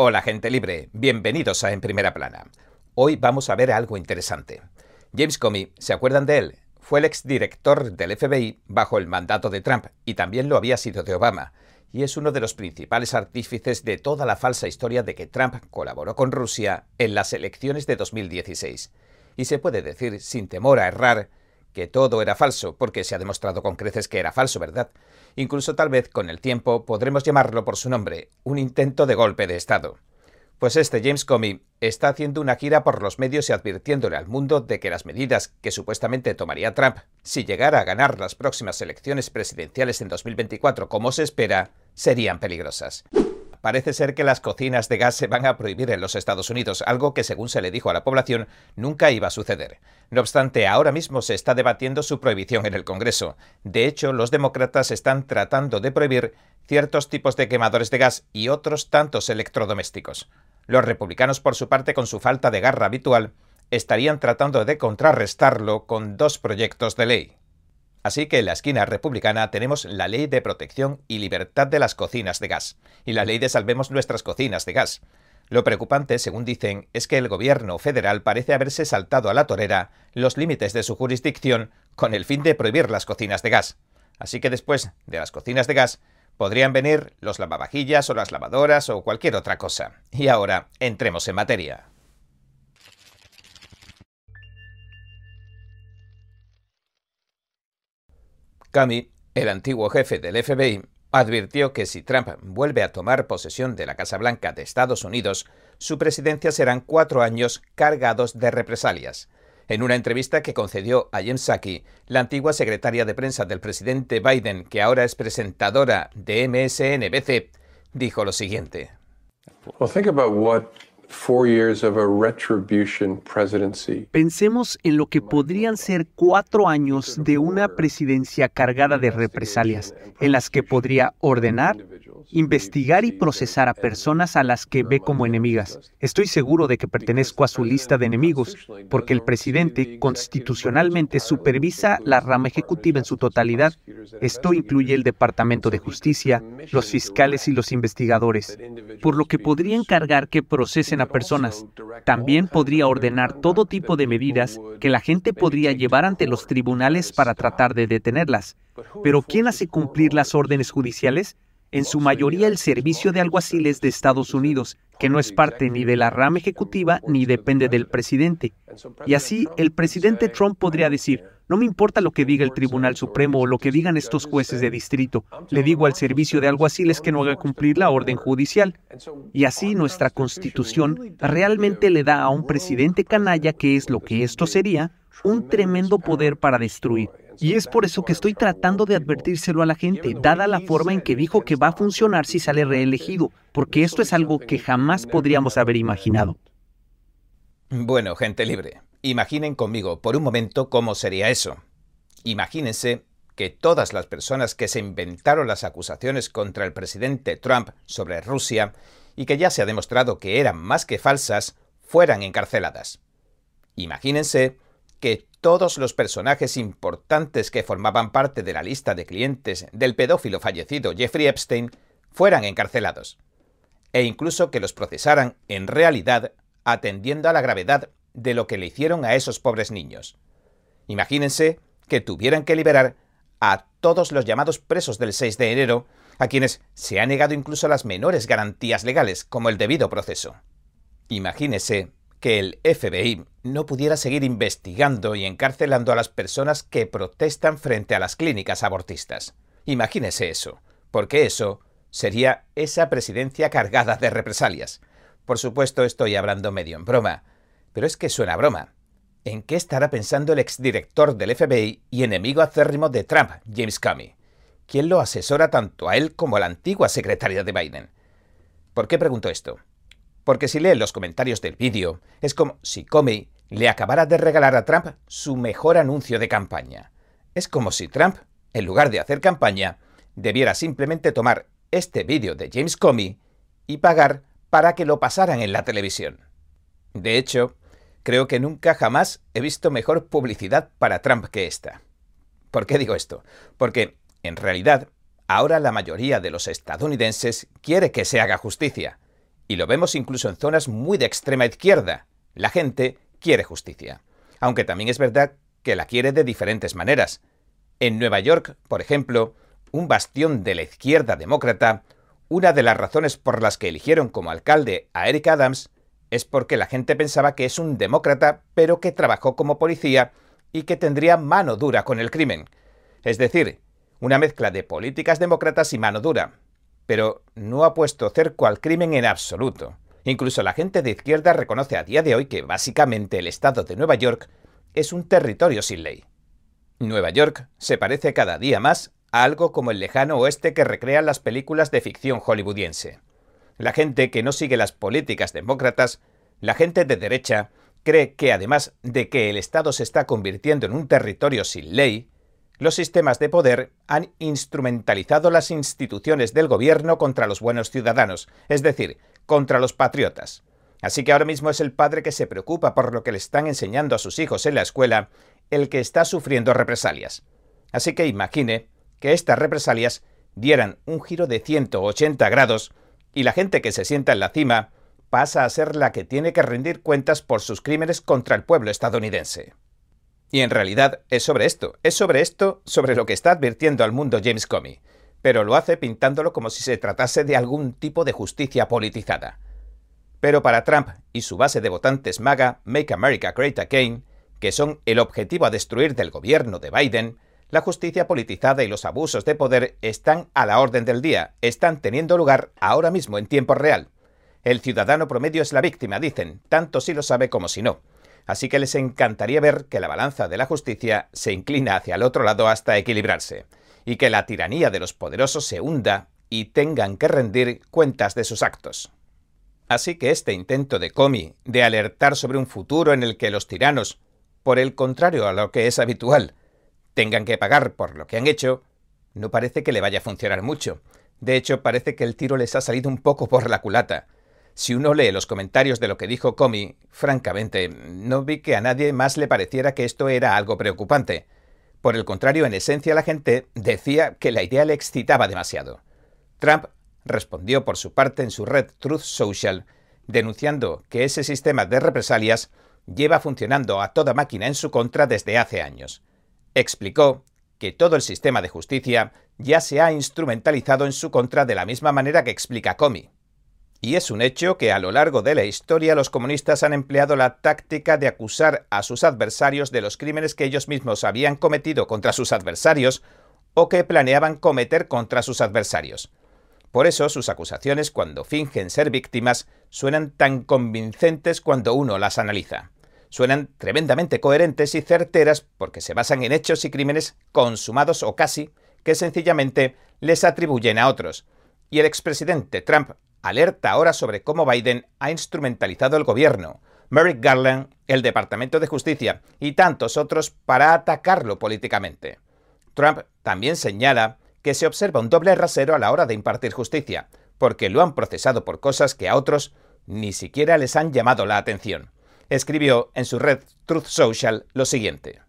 Hola gente libre, bienvenidos a En Primera Plana. Hoy vamos a ver algo interesante. James Comey, ¿se acuerdan de él? Fue el exdirector del FBI bajo el mandato de Trump y también lo había sido de Obama, y es uno de los principales artífices de toda la falsa historia de que Trump colaboró con Rusia en las elecciones de 2016. Y se puede decir, sin temor a errar, que todo era falso, porque se ha demostrado con creces que era falso, ¿verdad? Incluso tal vez con el tiempo podremos llamarlo por su nombre, un intento de golpe de Estado. Pues este James Comey está haciendo una gira por los medios y advirtiéndole al mundo de que las medidas que supuestamente tomaría Trump si llegara a ganar las próximas elecciones presidenciales en 2024 como se espera, serían peligrosas parece ser que las cocinas de gas se van a prohibir en los Estados Unidos, algo que según se le dijo a la población nunca iba a suceder. No obstante, ahora mismo se está debatiendo su prohibición en el Congreso. De hecho, los demócratas están tratando de prohibir ciertos tipos de quemadores de gas y otros tantos electrodomésticos. Los republicanos, por su parte, con su falta de garra habitual, estarían tratando de contrarrestarlo con dos proyectos de ley. Así que en la esquina republicana tenemos la ley de protección y libertad de las cocinas de gas y la ley de salvemos nuestras cocinas de gas. Lo preocupante, según dicen, es que el gobierno federal parece haberse saltado a la torera los límites de su jurisdicción con el fin de prohibir las cocinas de gas. Así que después de las cocinas de gas podrían venir los lavavajillas o las lavadoras o cualquier otra cosa. Y ahora entremos en materia. Comey, el antiguo jefe del FBI, advirtió que si Trump vuelve a tomar posesión de la Casa Blanca de Estados Unidos, su presidencia serán cuatro años cargados de represalias. En una entrevista que concedió a Jen Psaki, la antigua secretaria de prensa del presidente Biden, que ahora es presentadora de MSNBC, dijo lo siguiente. Pensemos en lo que podrían ser cuatro años de una presidencia cargada de represalias, en las que podría ordenar, investigar y procesar a personas a las que ve como enemigas. Estoy seguro de que pertenezco a su lista de enemigos, porque el presidente constitucionalmente supervisa la rama ejecutiva en su totalidad. Esto incluye el Departamento de Justicia, los fiscales y los investigadores, por lo que podría encargar que procesen a personas. También podría ordenar todo tipo de medidas que la gente podría llevar ante los tribunales para tratar de detenerlas. Pero ¿quién hace cumplir las órdenes judiciales? En su mayoría el Servicio de Alguaciles de Estados Unidos, que no es parte ni de la rama ejecutiva ni depende del presidente. Y así el presidente Trump podría decir, no me importa lo que diga el Tribunal Supremo o lo que digan estos jueces de distrito, le digo al Servicio de Alguaciles que no haga cumplir la orden judicial. Y así nuestra Constitución realmente le da a un presidente canalla, que es lo que esto sería, un tremendo poder para destruir. Y es por eso que estoy tratando de advertírselo a la gente, dada la forma en que dijo que va a funcionar si sale reelegido, porque esto es algo que jamás podríamos haber imaginado. Bueno, gente libre, imaginen conmigo por un momento cómo sería eso. Imagínense que todas las personas que se inventaron las acusaciones contra el presidente Trump sobre Rusia y que ya se ha demostrado que eran más que falsas, fueran encarceladas. Imagínense que todos los personajes importantes que formaban parte de la lista de clientes del pedófilo fallecido Jeffrey Epstein fueran encarcelados, e incluso que los procesaran en realidad atendiendo a la gravedad de lo que le hicieron a esos pobres niños. Imagínense que tuvieran que liberar a todos los llamados presos del 6 de enero, a quienes se ha negado incluso las menores garantías legales, como el debido proceso. Imagínese que el FBI no pudiera seguir investigando y encarcelando a las personas que protestan frente a las clínicas abortistas. Imagínese eso, porque eso sería esa presidencia cargada de represalias. Por supuesto estoy hablando medio en broma, pero es que suena broma. ¿En qué estará pensando el exdirector del FBI y enemigo acérrimo de Trump, James Comey? ¿Quién lo asesora tanto a él como a la antigua secretaria de Biden? ¿Por qué pregunto esto? Porque si leen los comentarios del vídeo, es como si Comey le acabara de regalar a Trump su mejor anuncio de campaña. Es como si Trump, en lugar de hacer campaña, debiera simplemente tomar este vídeo de James Comey y pagar para que lo pasaran en la televisión. De hecho, creo que nunca jamás he visto mejor publicidad para Trump que esta. ¿Por qué digo esto? Porque, en realidad, ahora la mayoría de los estadounidenses quiere que se haga justicia, Y lo vemos incluso en zonas muy de extrema izquierda. La gente quiere justicia. Aunque también es verdad que la quiere de diferentes maneras. En Nueva York, por ejemplo, un bastión de la izquierda demócrata, una de las razones por las que eligieron como alcalde a Eric Adams es porque la gente pensaba que es un demócrata, pero que trabajó como policía y que tendría mano dura con el crimen. Es decir, una mezcla de políticas demócratas y mano dura. Pero no ha puesto cerco al crimen en absoluto. Incluso la gente de izquierda reconoce a día de hoy que básicamente el estado de Nueva York es un territorio sin ley. Nueva York se parece cada día más a algo como el lejano oeste que recrean las películas de ficción hollywoodiense. La gente que no sigue las políticas demócratas, la gente de derecha, cree que además de que el Estado se está convirtiendo en un territorio sin ley, los sistemas de poder han instrumentalizado las instituciones del gobierno contra los buenos ciudadanos, es decir, contra los patriotas. Así que ahora mismo es el padre que se preocupa por lo que le están enseñando a sus hijos en la escuela el que está sufriendo represalias. Así que imagine que estas represalias dieran un giro de 180 grados y la gente que se sienta en la cima pasa a ser la que tiene que rendir cuentas por sus crímenes contra el pueblo estadounidense. Y en realidad es sobre esto, es sobre esto sobre lo que está advirtiendo al mundo James Comey, pero lo hace pintándolo como si se tratase de algún tipo de justicia politizada. Pero para Trump y su base de votantes MAGA, Make America Great Again, que son el objetivo a destruir del gobierno de Biden, la justicia politizada y los abusos de poder están a la orden del día, están teniendo lugar ahora mismo en tiempo real. El ciudadano promedio es la víctima, dicen, tanto si lo sabe como si no. Así que les encantaría ver que la balanza de la justicia se inclina hacia el otro lado hasta equilibrarse, y que la tiranía de los poderosos se hunda y tengan que rendir cuentas de sus actos. Así que este intento de Comey de alertar sobre un futuro en el que los tiranos, por el contrario a lo que es habitual, tengan que pagar por lo que han hecho, no parece que le vaya a funcionar mucho. De hecho, parece que el tiro les ha salido un poco por la culata. Si uno lee los comentarios de lo que dijo Comey, francamente, no vi que a nadie más le pareciera que esto era algo preocupante. Por el contrario, en esencia la gente decía que la idea le excitaba demasiado. Trump respondió por su parte en su red Truth Social, denunciando que ese sistema de represalias lleva funcionando a toda máquina en su contra desde hace años explicó que todo el sistema de justicia ya se ha instrumentalizado en su contra de la misma manera que explica Comey. Y es un hecho que a lo largo de la historia los comunistas han empleado la táctica de acusar a sus adversarios de los crímenes que ellos mismos habían cometido contra sus adversarios o que planeaban cometer contra sus adversarios. Por eso sus acusaciones cuando fingen ser víctimas suenan tan convincentes cuando uno las analiza suenan tremendamente coherentes y certeras porque se basan en hechos y crímenes consumados o casi que sencillamente les atribuyen a otros. Y el expresidente Trump alerta ahora sobre cómo Biden ha instrumentalizado el gobierno, Merrick Garland, el Departamento de Justicia y tantos otros para atacarlo políticamente. Trump también señala que se observa un doble rasero a la hora de impartir justicia, porque lo han procesado por cosas que a otros ni siquiera les han llamado la atención escribió en su red Truth Social lo siguiente.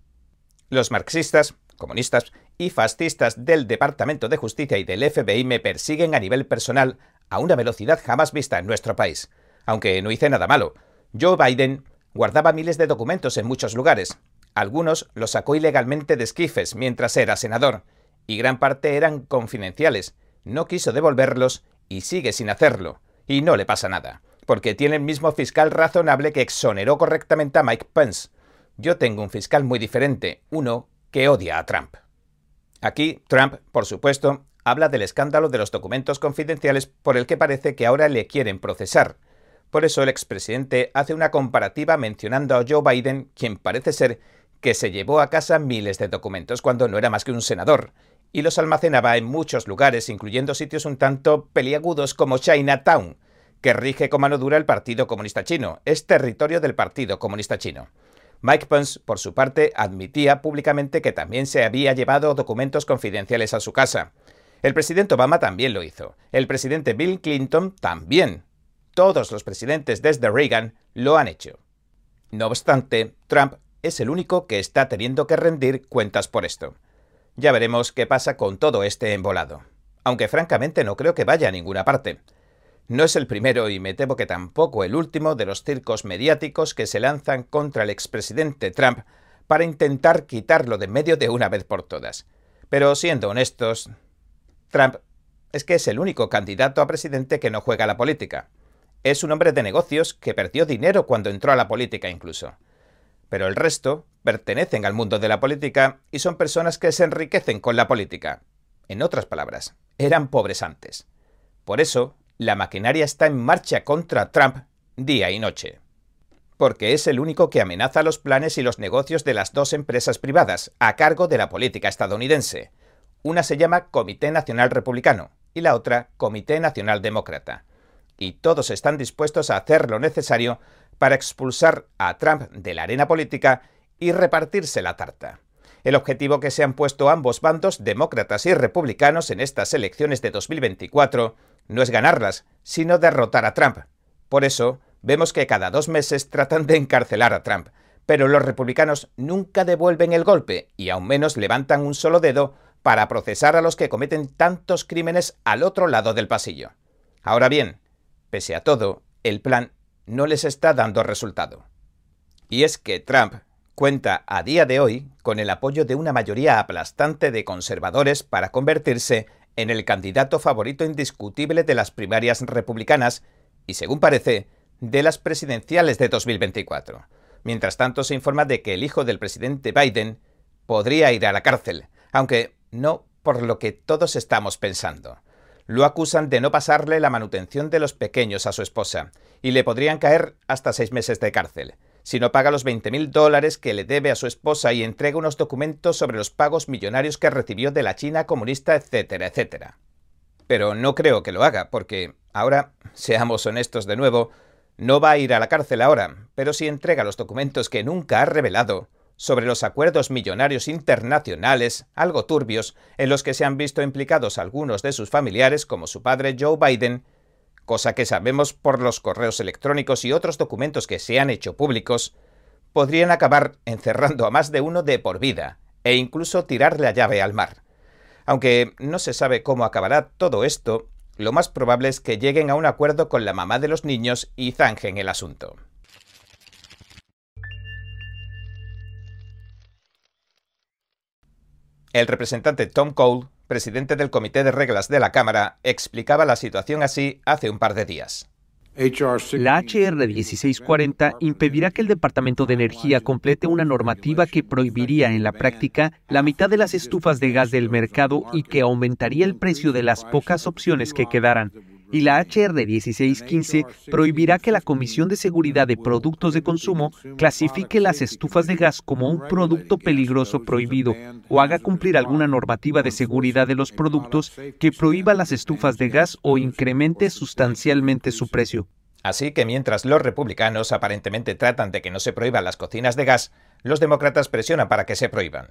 Los marxistas, comunistas y fascistas del Departamento de Justicia y del FBI me persiguen a nivel personal a una velocidad jamás vista en nuestro país. Aunque no hice nada malo. Joe Biden guardaba miles de documentos en muchos lugares. Algunos los sacó ilegalmente de esquifes mientras era senador, y gran parte eran confidenciales. No quiso devolverlos y sigue sin hacerlo. Y no le pasa nada porque tiene el mismo fiscal razonable que exoneró correctamente a Mike Pence. Yo tengo un fiscal muy diferente, uno que odia a Trump. Aquí, Trump, por supuesto, habla del escándalo de los documentos confidenciales por el que parece que ahora le quieren procesar. Por eso el expresidente hace una comparativa mencionando a Joe Biden, quien parece ser que se llevó a casa miles de documentos cuando no era más que un senador, y los almacenaba en muchos lugares, incluyendo sitios un tanto peliagudos como Chinatown, que rige con mano dura el Partido Comunista Chino. Es territorio del Partido Comunista Chino. Mike Pence, por su parte, admitía públicamente que también se había llevado documentos confidenciales a su casa. El presidente Obama también lo hizo. El presidente Bill Clinton también. Todos los presidentes desde Reagan lo han hecho. No obstante, Trump es el único que está teniendo que rendir cuentas por esto. Ya veremos qué pasa con todo este embolado. Aunque francamente no creo que vaya a ninguna parte. No es el primero y me temo que tampoco el último de los circos mediáticos que se lanzan contra el expresidente Trump para intentar quitarlo de medio de una vez por todas. Pero siendo honestos, Trump es que es el único candidato a presidente que no juega la política. Es un hombre de negocios que perdió dinero cuando entró a la política incluso. Pero el resto pertenecen al mundo de la política y son personas que se enriquecen con la política. En otras palabras, eran pobres antes. Por eso, la maquinaria está en marcha contra Trump día y noche. Porque es el único que amenaza los planes y los negocios de las dos empresas privadas a cargo de la política estadounidense. Una se llama Comité Nacional Republicano y la otra Comité Nacional Demócrata. Y todos están dispuestos a hacer lo necesario para expulsar a Trump de la arena política y repartirse la tarta. El objetivo que se han puesto ambos bandos, demócratas y republicanos, en estas elecciones de 2024 no es ganarlas, sino derrotar a Trump. Por eso, vemos que cada dos meses tratan de encarcelar a Trump, pero los republicanos nunca devuelven el golpe y aún menos levantan un solo dedo para procesar a los que cometen tantos crímenes al otro lado del pasillo. Ahora bien, pese a todo, el plan no les está dando resultado. Y es que Trump cuenta a día de hoy con el apoyo de una mayoría aplastante de conservadores para convertirse en el candidato favorito indiscutible de las primarias republicanas y, según parece, de las presidenciales de 2024. Mientras tanto, se informa de que el hijo del presidente Biden podría ir a la cárcel, aunque no por lo que todos estamos pensando. Lo acusan de no pasarle la manutención de los pequeños a su esposa, y le podrían caer hasta seis meses de cárcel, si no paga los 20.000 dólares que le debe a su esposa y entrega unos documentos sobre los pagos millonarios que recibió de la China comunista, etcétera, etcétera. Pero no creo que lo haga, porque ahora, seamos honestos de nuevo, no va a ir a la cárcel ahora, pero si entrega los documentos que nunca ha revelado, sobre los acuerdos millonarios internacionales, algo turbios, en los que se han visto implicados algunos de sus familiares, como su padre Joe Biden, cosa que sabemos por los correos electrónicos y otros documentos que se han hecho públicos, podrían acabar encerrando a más de uno de por vida, e incluso tirar la llave al mar. Aunque no se sabe cómo acabará todo esto, lo más probable es que lleguen a un acuerdo con la mamá de los niños y zanjen el asunto. El representante Tom Cole, presidente del Comité de Reglas de la Cámara, explicaba la situación así hace un par de días. La HR 1640 impedirá que el Departamento de Energía complete una normativa que prohibiría en la práctica la mitad de las estufas de gas del mercado y que aumentaría el precio de las pocas opciones que quedaran y la HR 1615 prohibirá que la Comisión de Seguridad de Productos de Consumo clasifique las estufas de gas como un producto peligroso prohibido o haga cumplir alguna normativa de seguridad de los productos que prohíba las estufas de gas o incremente sustancialmente su precio. Así que mientras los republicanos aparentemente tratan de que no se prohíban las cocinas de gas, los demócratas presionan para que se prohíban.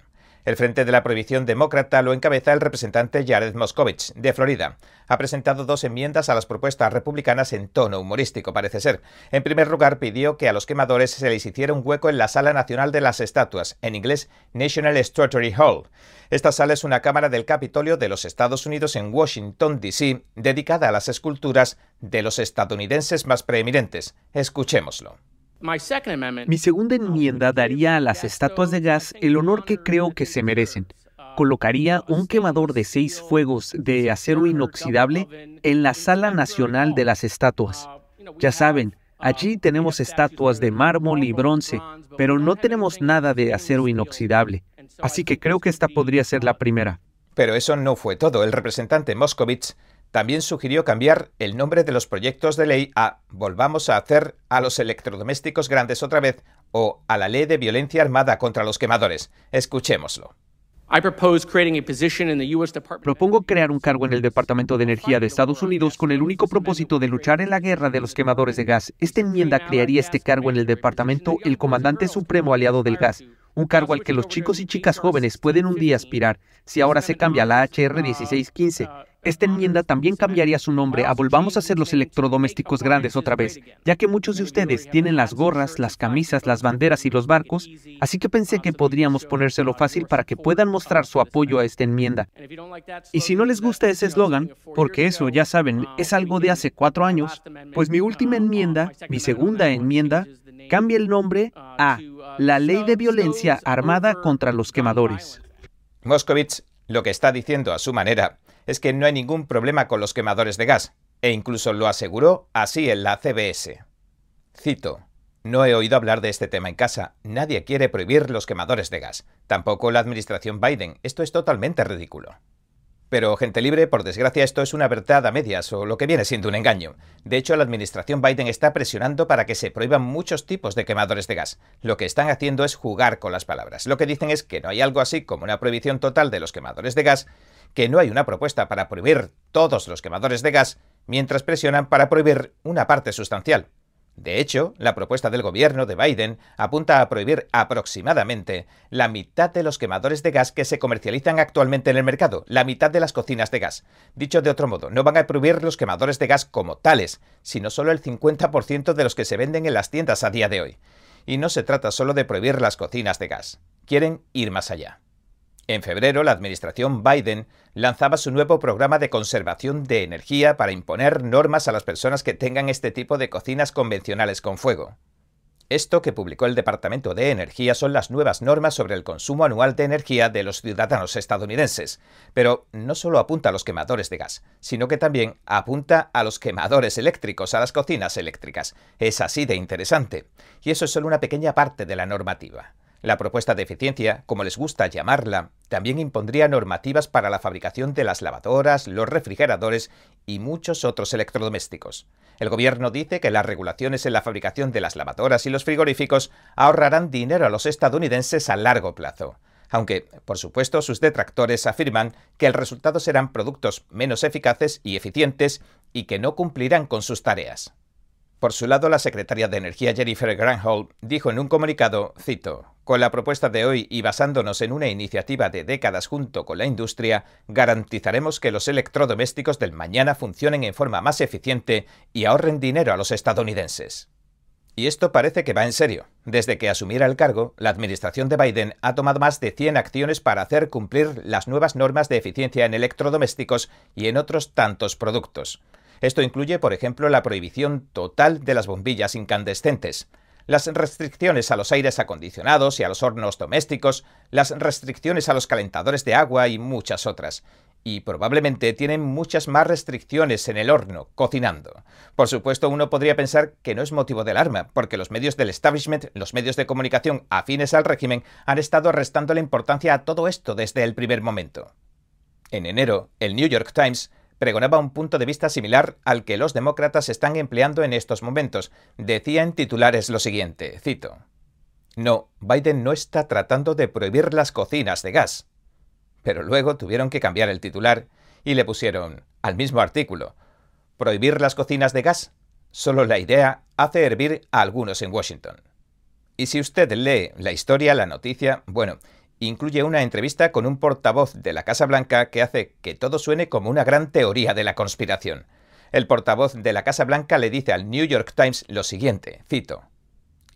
El Frente de la Prohibición Demócrata lo encabeza el representante Jared Moscovich, de Florida. Ha presentado dos enmiendas a las propuestas republicanas en tono humorístico, parece ser. En primer lugar, pidió que a los quemadores se les hiciera un hueco en la Sala Nacional de las Estatuas, en inglés National Statuary Hall. Esta sala es una cámara del Capitolio de los Estados Unidos en Washington, D.C., dedicada a las esculturas de los estadounidenses más preeminentes. Escuchémoslo. Mi segunda enmienda daría a las estatuas de gas el honor que creo que se merecen. Colocaría un quemador de seis fuegos de acero inoxidable en la Sala Nacional de las Estatuas. Ya saben, allí tenemos estatuas de mármol y bronce, pero no tenemos nada de acero inoxidable. Así que creo que esta podría ser la primera. Pero eso no fue todo. El representante Moscovitz también sugirió cambiar el nombre de los proyectos de ley a Volvamos a hacer a los electrodomésticos grandes otra vez o a la ley de violencia armada contra los quemadores. Escuchémoslo. Propongo crear un cargo en el Departamento de Energía de Estados Unidos con el único propósito de luchar en la guerra de los quemadores de gas. Esta enmienda crearía este cargo en el departamento el Comandante Supremo Aliado del Gas, un cargo al que los chicos y chicas jóvenes pueden un día aspirar si ahora se cambia la HR 1615 Esta enmienda también cambiaría su nombre a Volvamos a hacer los electrodomésticos grandes otra vez, ya que muchos de ustedes tienen las gorras, las camisas, las banderas y los barcos, así que pensé que podríamos ponérselo fácil para que puedan mostrar su apoyo a esta enmienda. Y si no les gusta ese eslogan, porque eso, ya saben, es algo de hace cuatro años, pues mi última enmienda, mi segunda enmienda, cambia el nombre a la Ley de Violencia Armada contra los Quemadores. Moscovitz lo que está diciendo a su manera es que no hay ningún problema con los quemadores de gas, e incluso lo aseguró así en la CBS. Cito, no he oído hablar de este tema en casa. Nadie quiere prohibir los quemadores de gas. Tampoco la administración Biden. Esto es totalmente ridículo. Pero, gente libre, por desgracia, esto es una verdad a medias, o lo que viene siendo un engaño. De hecho, la administración Biden está presionando para que se prohíban muchos tipos de quemadores de gas. Lo que están haciendo es jugar con las palabras. Lo que dicen es que no hay algo así como una prohibición total de los quemadores de gas, que no hay una propuesta para prohibir todos los quemadores de gas, mientras presionan para prohibir una parte sustancial. De hecho, la propuesta del gobierno de Biden apunta a prohibir aproximadamente la mitad de los quemadores de gas que se comercializan actualmente en el mercado, la mitad de las cocinas de gas. Dicho de otro modo, no van a prohibir los quemadores de gas como tales, sino solo el 50% de los que se venden en las tiendas a día de hoy. Y no se trata solo de prohibir las cocinas de gas. Quieren ir más allá. En febrero, la administración Biden lanzaba su nuevo programa de conservación de energía para imponer normas a las personas que tengan este tipo de cocinas convencionales con fuego. Esto que publicó el Departamento de Energía son las nuevas normas sobre el consumo anual de energía de los ciudadanos estadounidenses. Pero no solo apunta a los quemadores de gas, sino que también apunta a los quemadores eléctricos, a las cocinas eléctricas. Es así de interesante. Y eso es solo una pequeña parte de la normativa. La propuesta de eficiencia, como les gusta llamarla, también impondría normativas para la fabricación de las lavadoras, los refrigeradores y muchos otros electrodomésticos. El gobierno dice que las regulaciones en la fabricación de las lavadoras y los frigoríficos ahorrarán dinero a los estadounidenses a largo plazo. Aunque, por supuesto, sus detractores afirman que el resultado serán productos menos eficaces y eficientes y que no cumplirán con sus tareas. Por su lado, la secretaria de Energía Jennifer Granholm dijo en un comunicado, cito, Con la propuesta de hoy y basándonos en una iniciativa de décadas junto con la industria, garantizaremos que los electrodomésticos del mañana funcionen en forma más eficiente y ahorren dinero a los estadounidenses. Y esto parece que va en serio. Desde que asumiera el cargo, la administración de Biden ha tomado más de 100 acciones para hacer cumplir las nuevas normas de eficiencia en electrodomésticos y en otros tantos productos. Esto incluye, por ejemplo, la prohibición total de las bombillas incandescentes, las restricciones a los aires acondicionados y a los hornos domésticos, las restricciones a los calentadores de agua y muchas otras. Y probablemente tienen muchas más restricciones en el horno, cocinando. Por supuesto, uno podría pensar que no es motivo de alarma, porque los medios del establishment, los medios de comunicación afines al régimen, han estado restando la importancia a todo esto desde el primer momento. En enero, el New York Times pregonaba un punto de vista similar al que los demócratas están empleando en estos momentos. Decía en titulares lo siguiente, cito, No, Biden no está tratando de prohibir las cocinas de gas. Pero luego tuvieron que cambiar el titular y le pusieron, al mismo artículo, ¿prohibir las cocinas de gas? Solo la idea hace hervir a algunos en Washington. Y si usted lee la historia, la noticia, bueno, incluye una entrevista con un portavoz de la Casa Blanca que hace que todo suene como una gran teoría de la conspiración. El portavoz de la Casa Blanca le dice al New York Times lo siguiente, cito,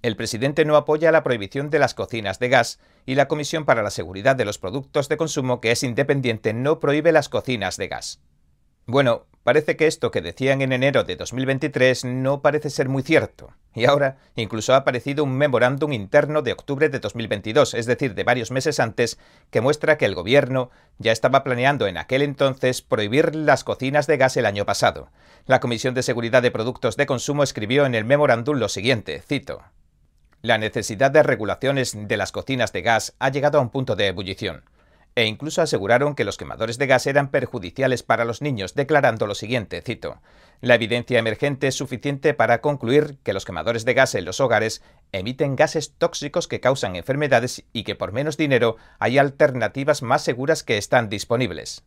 El presidente no apoya la prohibición de las cocinas de gas y la Comisión para la Seguridad de los Productos de Consumo, que es independiente, no prohíbe las cocinas de gas. Bueno, parece que esto que decían en enero de 2023 no parece ser muy cierto. Y ahora incluso ha aparecido un memorándum interno de octubre de 2022, es decir, de varios meses antes, que muestra que el gobierno ya estaba planeando en aquel entonces prohibir las cocinas de gas el año pasado. La Comisión de Seguridad de Productos de Consumo escribió en el memorándum lo siguiente, cito, La necesidad de regulaciones de las cocinas de gas ha llegado a un punto de ebullición e incluso aseguraron que los quemadores de gas eran perjudiciales para los niños, declarando lo siguiente, cito, La evidencia emergente es suficiente para concluir que los quemadores de gas en los hogares emiten gases tóxicos que causan enfermedades y que por menos dinero hay alternativas más seguras que están disponibles.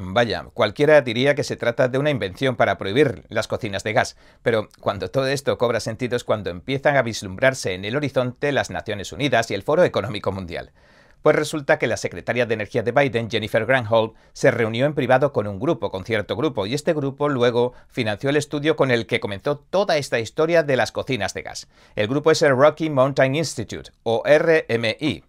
Vaya, cualquiera diría que se trata de una invención para prohibir las cocinas de gas, pero cuando todo esto cobra sentido es cuando empiezan a vislumbrarse en el horizonte las Naciones Unidas y el Foro Económico Mundial Pues resulta que la secretaria de Energía de Biden, Jennifer Granholm, se reunió en privado con un grupo, con cierto grupo, y este grupo luego financió el estudio con el que comenzó toda esta historia de las cocinas de gas. El grupo es el Rocky Mountain Institute, o RMI,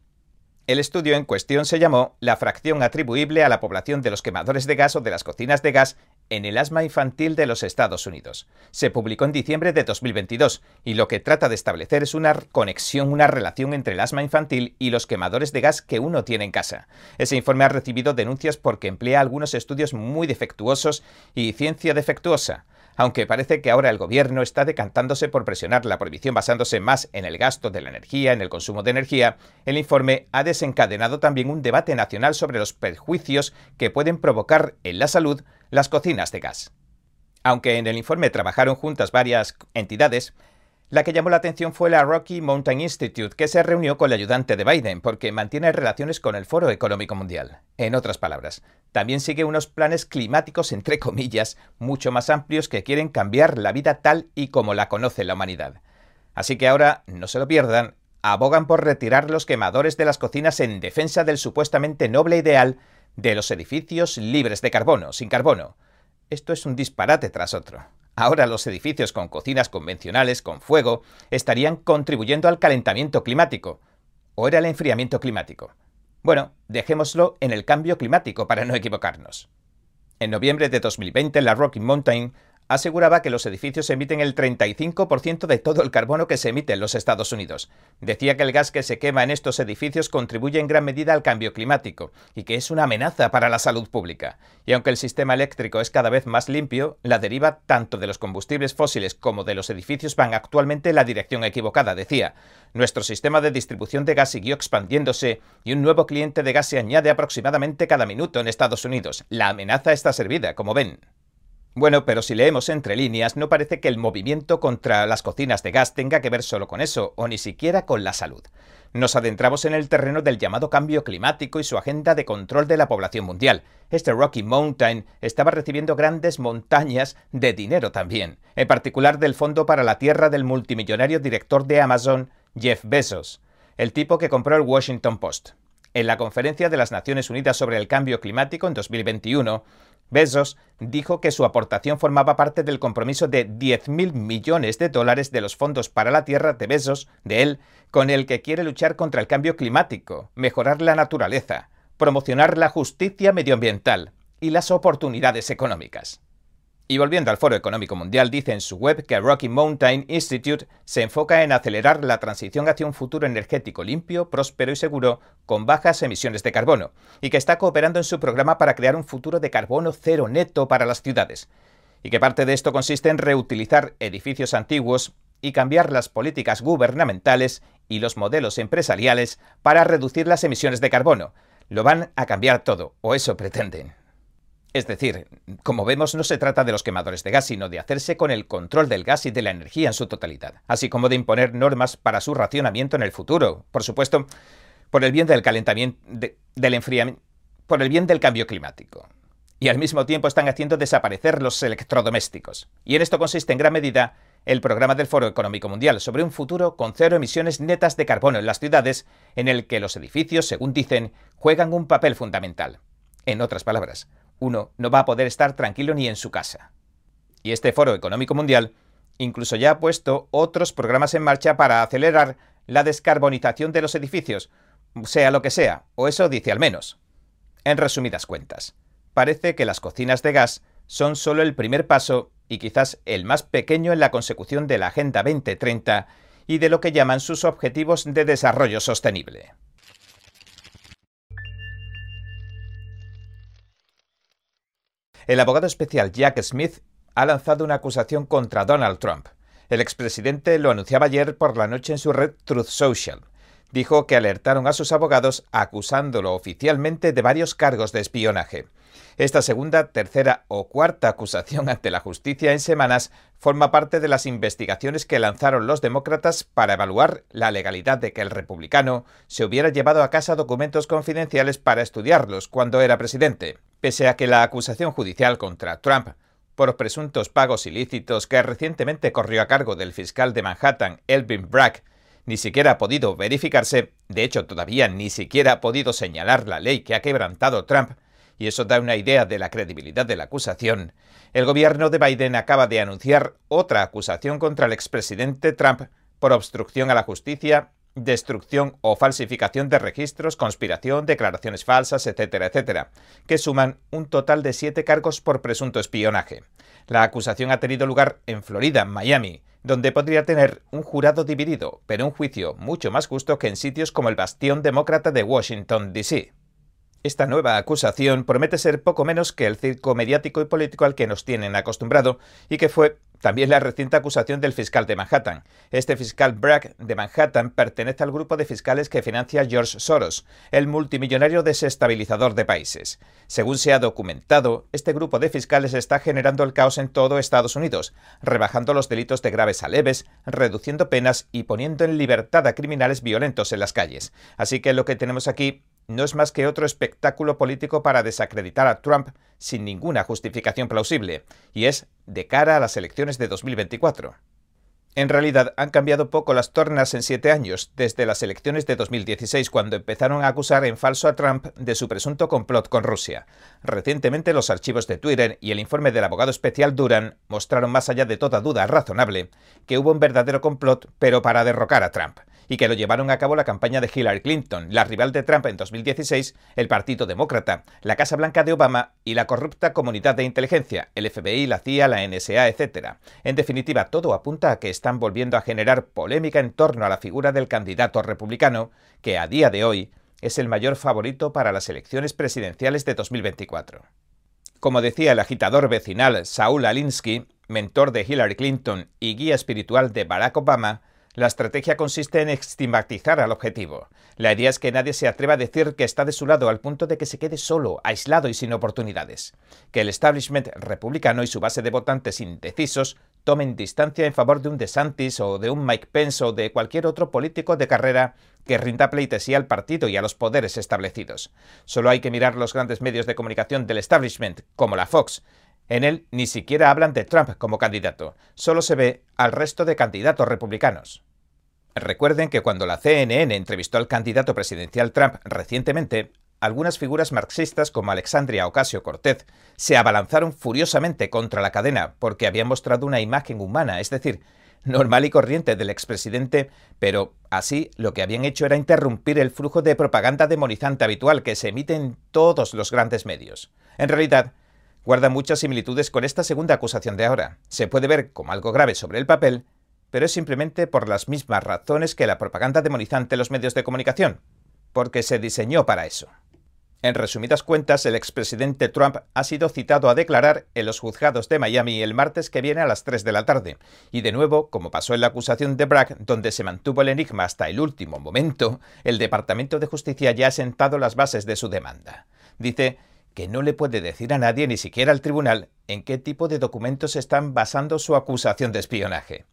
el estudio en cuestión se llamó La fracción atribuible a la población de los quemadores de gas o de las cocinas de gas en el asma infantil de los Estados Unidos. Se publicó en diciembre de 2022 y lo que trata de establecer es una conexión, una relación entre el asma infantil y los quemadores de gas que uno tiene en casa. Ese informe ha recibido denuncias porque emplea algunos estudios muy defectuosos y ciencia defectuosa aunque parece que ahora el gobierno está decantándose por presionar la prohibición basándose más en el gasto de la energía, en el consumo de energía, el informe ha desencadenado también un debate nacional sobre los perjuicios que pueden provocar en la salud las cocinas de gas. Aunque en el informe trabajaron juntas varias entidades, la que llamó la atención fue la Rocky Mountain Institute, que se reunió con el ayudante de Biden porque mantiene relaciones con el Foro Económico Mundial. En otras palabras, también sigue unos planes climáticos, entre comillas, mucho más amplios que quieren cambiar la vida tal y como la conoce la humanidad. Así que ahora, no se lo pierdan, abogan por retirar los quemadores de las cocinas en defensa del supuestamente noble ideal de los edificios libres de carbono, sin carbono. Esto es un disparate tras otro. Ahora los edificios con cocinas convencionales con fuego estarían contribuyendo al calentamiento climático. ¿O era el enfriamiento climático? Bueno, dejémoslo en el cambio climático para no equivocarnos. En noviembre de 2020, la Rocky Mountain aseguraba que los edificios emiten el 35% de todo el carbono que se emite en los Estados Unidos. Decía que el gas que se quema en estos edificios contribuye en gran medida al cambio climático y que es una amenaza para la salud pública. Y aunque el sistema eléctrico es cada vez más limpio, la deriva tanto de los combustibles fósiles como de los edificios van actualmente en la dirección equivocada, decía. Nuestro sistema de distribución de gas siguió expandiéndose y un nuevo cliente de gas se añade aproximadamente cada minuto en Estados Unidos. La amenaza está servida, como ven. Bueno, pero si leemos entre líneas, no parece que el movimiento contra las cocinas de gas tenga que ver solo con eso, o ni siquiera con la salud. Nos adentramos en el terreno del llamado cambio climático y su agenda de control de la población mundial. Este Rocky Mountain estaba recibiendo grandes montañas de dinero también, en particular del Fondo para la Tierra del multimillonario director de Amazon, Jeff Bezos, el tipo que compró el Washington Post. En la conferencia de las Naciones Unidas sobre el Cambio Climático en 2021, Bezos dijo que su aportación formaba parte del compromiso de 10.000 millones de dólares de los fondos para la Tierra de Bezos, de él, con el que quiere luchar contra el cambio climático, mejorar la naturaleza, promocionar la justicia medioambiental y las oportunidades económicas. Y volviendo al Foro Económico Mundial, dice en su web que Rocky Mountain Institute se enfoca en acelerar la transición hacia un futuro energético limpio, próspero y seguro, con bajas emisiones de carbono, y que está cooperando en su programa para crear un futuro de carbono cero neto para las ciudades, y que parte de esto consiste en reutilizar edificios antiguos y cambiar las políticas gubernamentales y los modelos empresariales para reducir las emisiones de carbono. Lo van a cambiar todo, o eso pretenden. Es decir, como vemos, no se trata de los quemadores de gas, sino de hacerse con el control del gas y de la energía en su totalidad, así como de imponer normas para su racionamiento en el futuro. Por supuesto, por el bien del calentamiento, del enfriamiento, por el bien del cambio climático. Y al mismo tiempo están haciendo desaparecer los electrodomésticos. Y en esto consiste en gran medida el programa del Foro Económico Mundial sobre un futuro con cero emisiones netas de carbono en las ciudades, en el que los edificios, según dicen, juegan un papel fundamental. En otras palabras, uno no va a poder estar tranquilo ni en su casa. Y este Foro Económico Mundial incluso ya ha puesto otros programas en marcha para acelerar la descarbonización de los edificios, sea lo que sea, o eso dice al menos. En resumidas cuentas, parece que las cocinas de gas son solo el primer paso y quizás el más pequeño en la consecución de la Agenda 2030 y de lo que llaman sus objetivos de desarrollo sostenible. El abogado especial Jack Smith ha lanzado una acusación contra Donald Trump. El expresidente lo anunciaba ayer por la noche en su red Truth Social. Dijo que alertaron a sus abogados acusándolo oficialmente de varios cargos de espionaje. Esta segunda, tercera o cuarta acusación ante la justicia en semanas forma parte de las investigaciones que lanzaron los demócratas para evaluar la legalidad de que el republicano se hubiera llevado a casa documentos confidenciales para estudiarlos cuando era presidente. Pese a que la acusación judicial contra Trump por presuntos pagos ilícitos que recientemente corrió a cargo del fiscal de Manhattan, Elvin Bragg, ni siquiera ha podido verificarse, de hecho todavía ni siquiera ha podido señalar la ley que ha quebrantado Trump, y eso da una idea de la credibilidad de la acusación, el gobierno de Biden acaba de anunciar otra acusación contra el expresidente Trump por obstrucción a la justicia, destrucción o falsificación de registros, conspiración, declaraciones falsas, etcétera, etcétera, que suman un total de siete cargos por presunto espionaje. La acusación ha tenido lugar en Florida, Miami, donde podría tener un jurado dividido, pero un juicio mucho más justo que en sitios como el bastión demócrata de Washington, D.C. Esta nueva acusación promete ser poco menos que el circo mediático y político al que nos tienen acostumbrado y que fue también la reciente acusación del fiscal de Manhattan. Este fiscal Bragg de Manhattan pertenece al grupo de fiscales que financia George Soros, el multimillonario desestabilizador de países. Según se ha documentado, este grupo de fiscales está generando el caos en todo Estados Unidos, rebajando los delitos de graves a leves, reduciendo penas y poniendo en libertad a criminales violentos en las calles. Así que lo que tenemos aquí no es más que otro espectáculo político para desacreditar a Trump sin ninguna justificación plausible, y es de cara a las elecciones de 2024. En realidad han cambiado poco las tornas en siete años, desde las elecciones de 2016, cuando empezaron a acusar en falso a Trump de su presunto complot con Rusia. Recientemente los archivos de Twitter y el informe del abogado especial Duran mostraron más allá de toda duda razonable que hubo un verdadero complot, pero para derrocar a Trump y que lo llevaron a cabo la campaña de Hillary Clinton, la rival de Trump en 2016, el Partido Demócrata, la Casa Blanca de Obama y la corrupta comunidad de inteligencia, el FBI, la CIA, la NSA, etc. En definitiva, todo apunta a que están volviendo a generar polémica en torno a la figura del candidato republicano, que a día de hoy es el mayor favorito para las elecciones presidenciales de 2024. Como decía el agitador vecinal Saul Alinsky, mentor de Hillary Clinton y guía espiritual de Barack Obama, la estrategia consiste en estigmatizar al objetivo. La idea es que nadie se atreva a decir que está de su lado al punto de que se quede solo, aislado y sin oportunidades. Que el establishment republicano y su base de votantes indecisos tomen distancia en favor de un DeSantis o de un Mike Pence o de cualquier otro político de carrera que rinda pleitesía al partido y a los poderes establecidos. Solo hay que mirar los grandes medios de comunicación del establishment, como la Fox, en él ni siquiera hablan de Trump como candidato, solo se ve al resto de candidatos republicanos. Recuerden que cuando la CNN entrevistó al candidato presidencial Trump recientemente, algunas figuras marxistas como Alexandria Ocasio Cortez se abalanzaron furiosamente contra la cadena porque habían mostrado una imagen humana, es decir, normal y corriente del expresidente, pero así lo que habían hecho era interrumpir el flujo de propaganda demonizante habitual que se emite en todos los grandes medios. En realidad, guarda muchas similitudes con esta segunda acusación de ahora. Se puede ver como algo grave sobre el papel, pero es simplemente por las mismas razones que la propaganda demonizante en los medios de comunicación, porque se diseñó para eso. En resumidas cuentas, el expresidente Trump ha sido citado a declarar en los juzgados de Miami el martes que viene a las 3 de la tarde, y de nuevo, como pasó en la acusación de Bragg, donde se mantuvo el enigma hasta el último momento, el Departamento de Justicia ya ha sentado las bases de su demanda. Dice que no le puede decir a nadie, ni siquiera al tribunal, en qué tipo de documentos están basando su acusación de espionaje.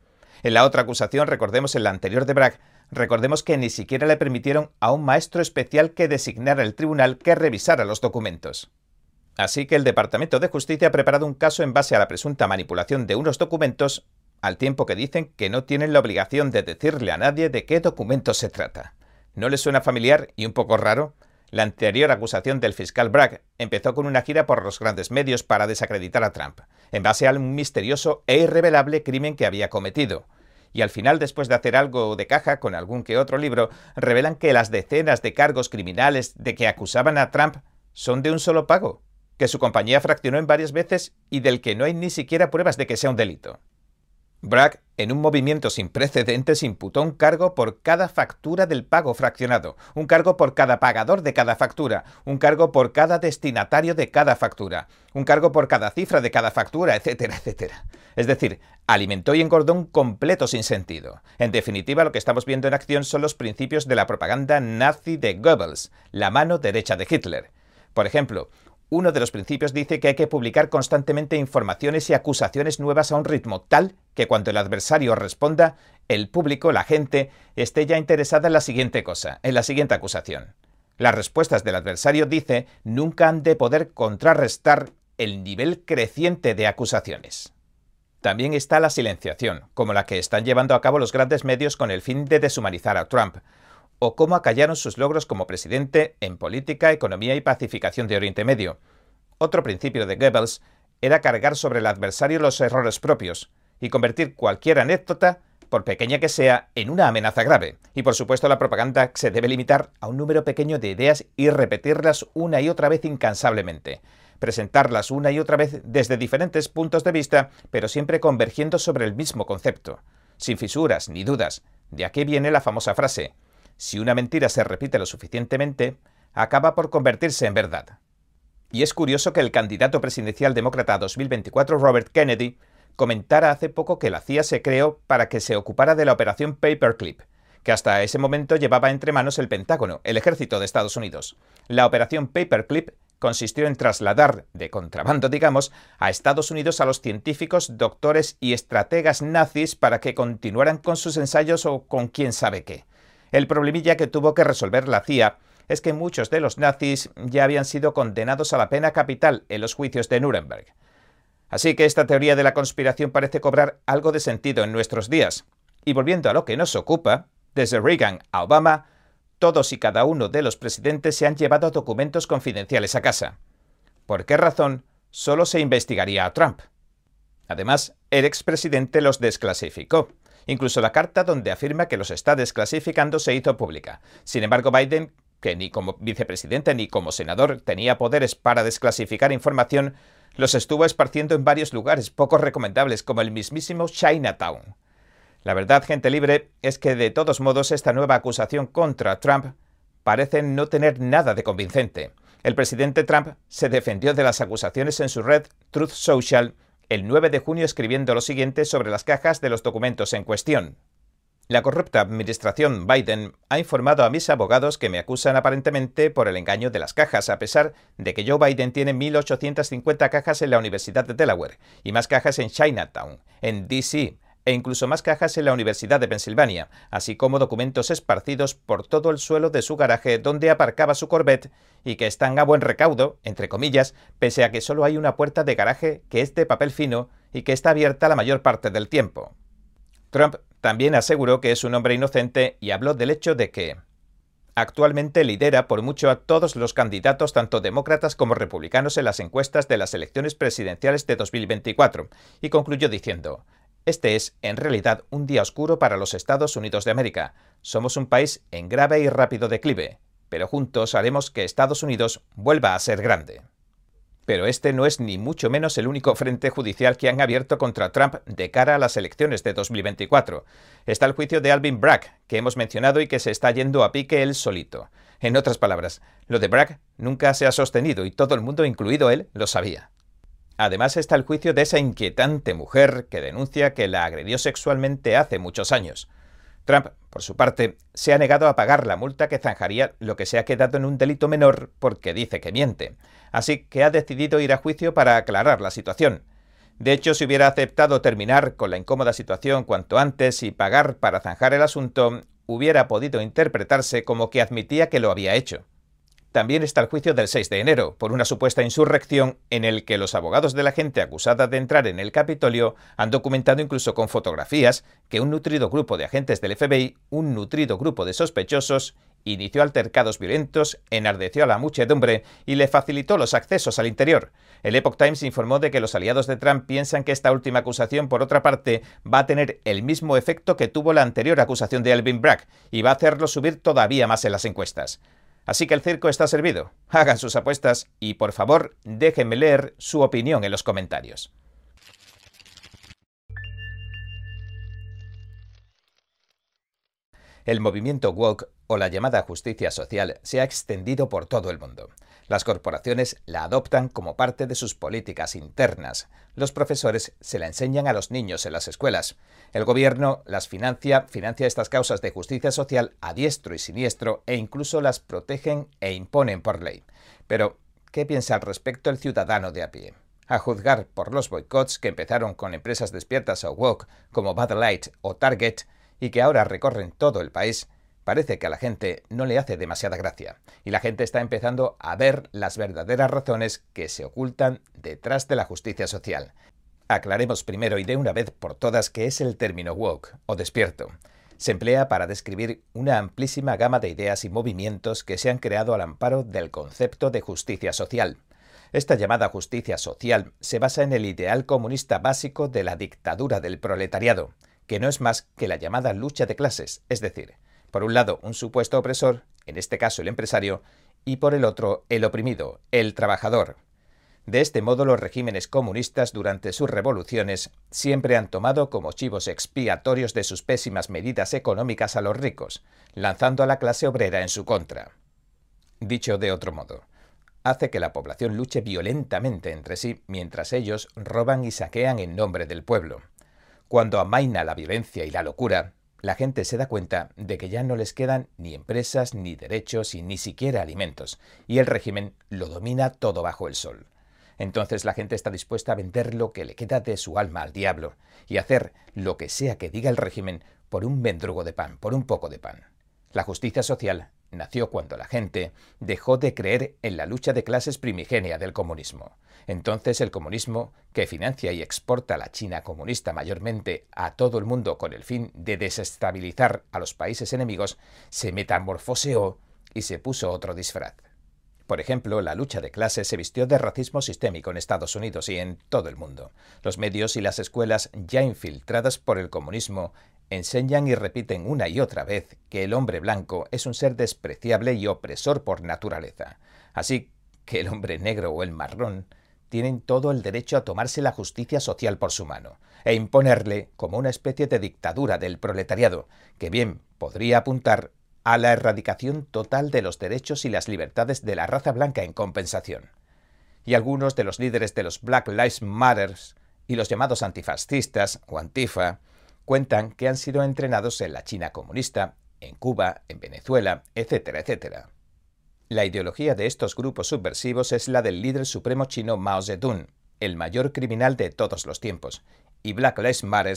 En la otra acusación, recordemos en la anterior de Bragg, recordemos que ni siquiera le permitieron a un maestro especial que designara el tribunal que revisara los documentos. Así que el Departamento de Justicia ha preparado un caso en base a la presunta manipulación de unos documentos, al tiempo que dicen que no tienen la obligación de decirle a nadie de qué documentos se trata. ¿No le suena familiar y un poco raro? La anterior acusación del fiscal Bragg empezó con una gira por los grandes medios para desacreditar a Trump, en base a un misterioso e irrevelable crimen que había cometido. Y al final, después de hacer algo de caja con algún que otro libro, revelan que las decenas de cargos criminales de que acusaban a Trump son de un solo pago, que su compañía fraccionó en varias veces y del que no hay ni siquiera pruebas de que sea un delito. Bragg, en un movimiento sin precedentes, imputó un cargo por cada factura del pago fraccionado, un cargo por cada pagador de cada factura, un cargo por cada destinatario de cada factura, un cargo por cada cifra de cada factura, etcétera, etcétera. Es decir, alimentó y engordó un completo sinsentido. En definitiva, lo que estamos viendo en acción son los principios de la propaganda nazi de Goebbels, la mano derecha de Hitler. Por ejemplo, uno de los principios dice que hay que publicar constantemente informaciones y acusaciones nuevas a un ritmo tal que cuando el adversario responda, el público, la gente, esté ya interesada en la siguiente cosa, en la siguiente acusación. Las respuestas del adversario, dice, nunca han de poder contrarrestar el nivel creciente de acusaciones. También está la silenciación, como la que están llevando a cabo los grandes medios con el fin de deshumanizar a Trump, o cómo acallaron sus logros como presidente en política, economía y pacificación de Oriente Medio. Otro principio de Goebbels era cargar sobre el adversario los errores propios y convertir cualquier anécdota, por pequeña que sea, en una amenaza grave. Y por supuesto la propaganda se debe limitar a un número pequeño de ideas y repetirlas una y otra vez incansablemente presentarlas una y otra vez desde diferentes puntos de vista, pero siempre convergiendo sobre el mismo concepto, sin fisuras ni dudas. De aquí viene la famosa frase, si una mentira se repite lo suficientemente, acaba por convertirse en verdad. Y es curioso que el candidato presidencial demócrata 2024, Robert Kennedy, comentara hace poco que la CIA se creó para que se ocupara de la operación Paperclip, que hasta ese momento llevaba entre manos el Pentágono, el ejército de Estados Unidos. La operación Paperclip consistió en trasladar, de contrabando digamos, a Estados Unidos a los científicos, doctores y estrategas nazis para que continuaran con sus ensayos o con quién sabe qué. El problemilla que tuvo que resolver la CIA es que muchos de los nazis ya habían sido condenados a la pena capital en los juicios de Nuremberg. Así que esta teoría de la conspiración parece cobrar algo de sentido en nuestros días. Y volviendo a lo que nos ocupa, desde Reagan a Obama, todos y cada uno de los presidentes se han llevado documentos confidenciales a casa. ¿Por qué razón solo se investigaría a Trump? Además, el expresidente los desclasificó. Incluso la carta donde afirma que los está desclasificando se hizo pública. Sin embargo, Biden, que ni como vicepresidente ni como senador tenía poderes para desclasificar información, los estuvo esparciendo en varios lugares poco recomendables como el mismísimo Chinatown. La verdad, gente libre, es que de todos modos esta nueva acusación contra Trump parece no tener nada de convincente. El presidente Trump se defendió de las acusaciones en su red Truth Social el 9 de junio escribiendo lo siguiente sobre las cajas de los documentos en cuestión. La corrupta administración Biden ha informado a mis abogados que me acusan aparentemente por el engaño de las cajas, a pesar de que Joe Biden tiene 1.850 cajas en la Universidad de Delaware y más cajas en Chinatown, en D.C., e incluso más cajas en la Universidad de Pensilvania, así como documentos esparcidos por todo el suelo de su garaje donde aparcaba su Corvette y que están a buen recaudo, entre comillas, pese a que solo hay una puerta de garaje que es de papel fino y que está abierta la mayor parte del tiempo. Trump también aseguró que es un hombre inocente y habló del hecho de que actualmente lidera por mucho a todos los candidatos, tanto demócratas como republicanos, en las encuestas de las elecciones presidenciales de 2024, y concluyó diciendo, este es, en realidad, un día oscuro para los Estados Unidos de América. Somos un país en grave y rápido declive, pero juntos haremos que Estados Unidos vuelva a ser grande. Pero este no es ni mucho menos el único frente judicial que han abierto contra Trump de cara a las elecciones de 2024. Está el juicio de Alvin Bragg, que hemos mencionado y que se está yendo a pique él solito. En otras palabras, lo de Bragg nunca se ha sostenido y todo el mundo, incluido él, lo sabía. Además está el juicio de esa inquietante mujer que denuncia que la agredió sexualmente hace muchos años. Trump, por su parte, se ha negado a pagar la multa que zanjaría lo que se ha quedado en un delito menor porque dice que miente. Así que ha decidido ir a juicio para aclarar la situación. De hecho, si hubiera aceptado terminar con la incómoda situación cuanto antes y pagar para zanjar el asunto, hubiera podido interpretarse como que admitía que lo había hecho. También está el juicio del 6 de enero, por una supuesta insurrección en el que los abogados de la gente acusada de entrar en el Capitolio han documentado incluso con fotografías que un nutrido grupo de agentes del FBI, un nutrido grupo de sospechosos, inició altercados violentos, enardeció a la muchedumbre y le facilitó los accesos al interior. El Epoch Times informó de que los aliados de Trump piensan que esta última acusación, por otra parte, va a tener el mismo efecto que tuvo la anterior acusación de Elvin Bragg y va a hacerlo subir todavía más en las encuestas. Así que el circo está servido. Hagan sus apuestas y por favor déjenme leer su opinión en los comentarios. El movimiento woke o la llamada justicia social se ha extendido por todo el mundo. Las corporaciones la adoptan como parte de sus políticas internas. Los profesores se la enseñan a los niños en las escuelas. El gobierno las financia, financia estas causas de justicia social a diestro y siniestro e incluso las protegen e imponen por ley. Pero, ¿qué piensa al respecto el ciudadano de a pie? A juzgar por los boicots que empezaron con empresas despiertas o woke como Bud Light o Target y que ahora recorren todo el país, parece que a la gente no le hace demasiada gracia, y la gente está empezando a ver las verdaderas razones que se ocultan detrás de la justicia social. Aclaremos primero y de una vez por todas qué es el término woke o despierto. Se emplea para describir una amplísima gama de ideas y movimientos que se han creado al amparo del concepto de justicia social. Esta llamada justicia social se basa en el ideal comunista básico de la dictadura del proletariado, que no es más que la llamada lucha de clases, es decir, por un lado un supuesto opresor, en este caso el empresario, y por el otro el oprimido, el trabajador. De este modo, los regímenes comunistas durante sus revoluciones siempre han tomado como chivos expiatorios de sus pésimas medidas económicas a los ricos, lanzando a la clase obrera en su contra. Dicho de otro modo, hace que la población luche violentamente entre sí mientras ellos roban y saquean en nombre del pueblo. Cuando amaina la violencia y la locura, la gente se da cuenta de que ya no les quedan ni empresas, ni derechos y ni siquiera alimentos, y el régimen lo domina todo bajo el sol entonces la gente está dispuesta a vender lo que le queda de su alma al diablo y hacer lo que sea que diga el régimen por un mendrugo de pan, por un poco de pan. La justicia social nació cuando la gente dejó de creer en la lucha de clases primigenia del comunismo. Entonces el comunismo, que financia y exporta la China comunista mayormente a todo el mundo con el fin de desestabilizar a los países enemigos, se metamorfoseó y se puso otro disfraz. Por ejemplo, la lucha de clases se vistió de racismo sistémico en Estados Unidos y en todo el mundo. Los medios y las escuelas, ya infiltradas por el comunismo, enseñan y repiten una y otra vez que el hombre blanco es un ser despreciable y opresor por naturaleza. Así que el hombre negro o el marrón tienen todo el derecho a tomarse la justicia social por su mano e imponerle como una especie de dictadura del proletariado, que bien podría apuntar a la erradicación total de los derechos y las libertades de la raza blanca en compensación. Y algunos de los líderes de los Black Lives Matter y los llamados antifascistas o antifa cuentan que han sido entrenados en la China comunista, en Cuba, en Venezuela, etcétera, etcétera. La ideología de estos grupos subversivos es la del líder supremo chino Mao Zedong, el mayor criminal de todos los tiempos, y Black Lives Matter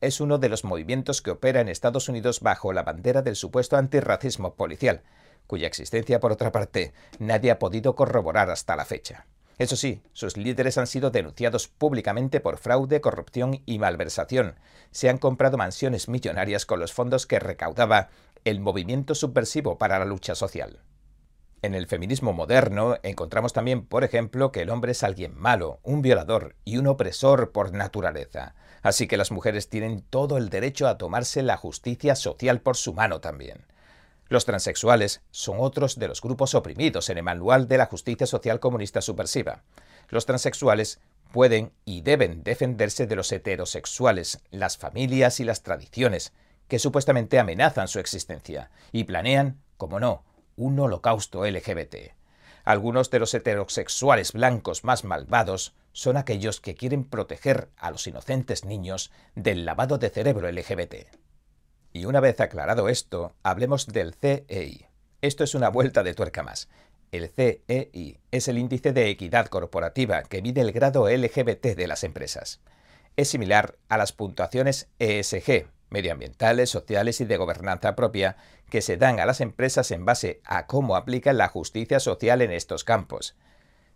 es uno de los movimientos que opera en Estados Unidos bajo la bandera del supuesto antirracismo policial, cuya existencia, por otra parte, nadie ha podido corroborar hasta la fecha. Eso sí, sus líderes han sido denunciados públicamente por fraude, corrupción y malversación. Se han comprado mansiones millonarias con los fondos que recaudaba el movimiento subversivo para la lucha social. En el feminismo moderno encontramos también, por ejemplo, que el hombre es alguien malo, un violador y un opresor por naturaleza. Así que las mujeres tienen todo el derecho a tomarse la justicia social por su mano también. Los transexuales son otros de los grupos oprimidos en el manual de la justicia social comunista subversiva. Los transexuales pueden y deben defenderse de los heterosexuales, las familias y las tradiciones, que supuestamente amenazan su existencia, y planean, como no, un holocausto LGBT. Algunos de los heterosexuales blancos más malvados son aquellos que quieren proteger a los inocentes niños del lavado de cerebro LGBT. Y una vez aclarado esto, hablemos del CEI. Esto es una vuelta de tuerca más. El CEI es el índice de equidad corporativa que mide el grado LGBT de las empresas. Es similar a las puntuaciones ESG, medioambientales, sociales y de gobernanza propia, que se dan a las empresas en base a cómo aplican la justicia social en estos campos.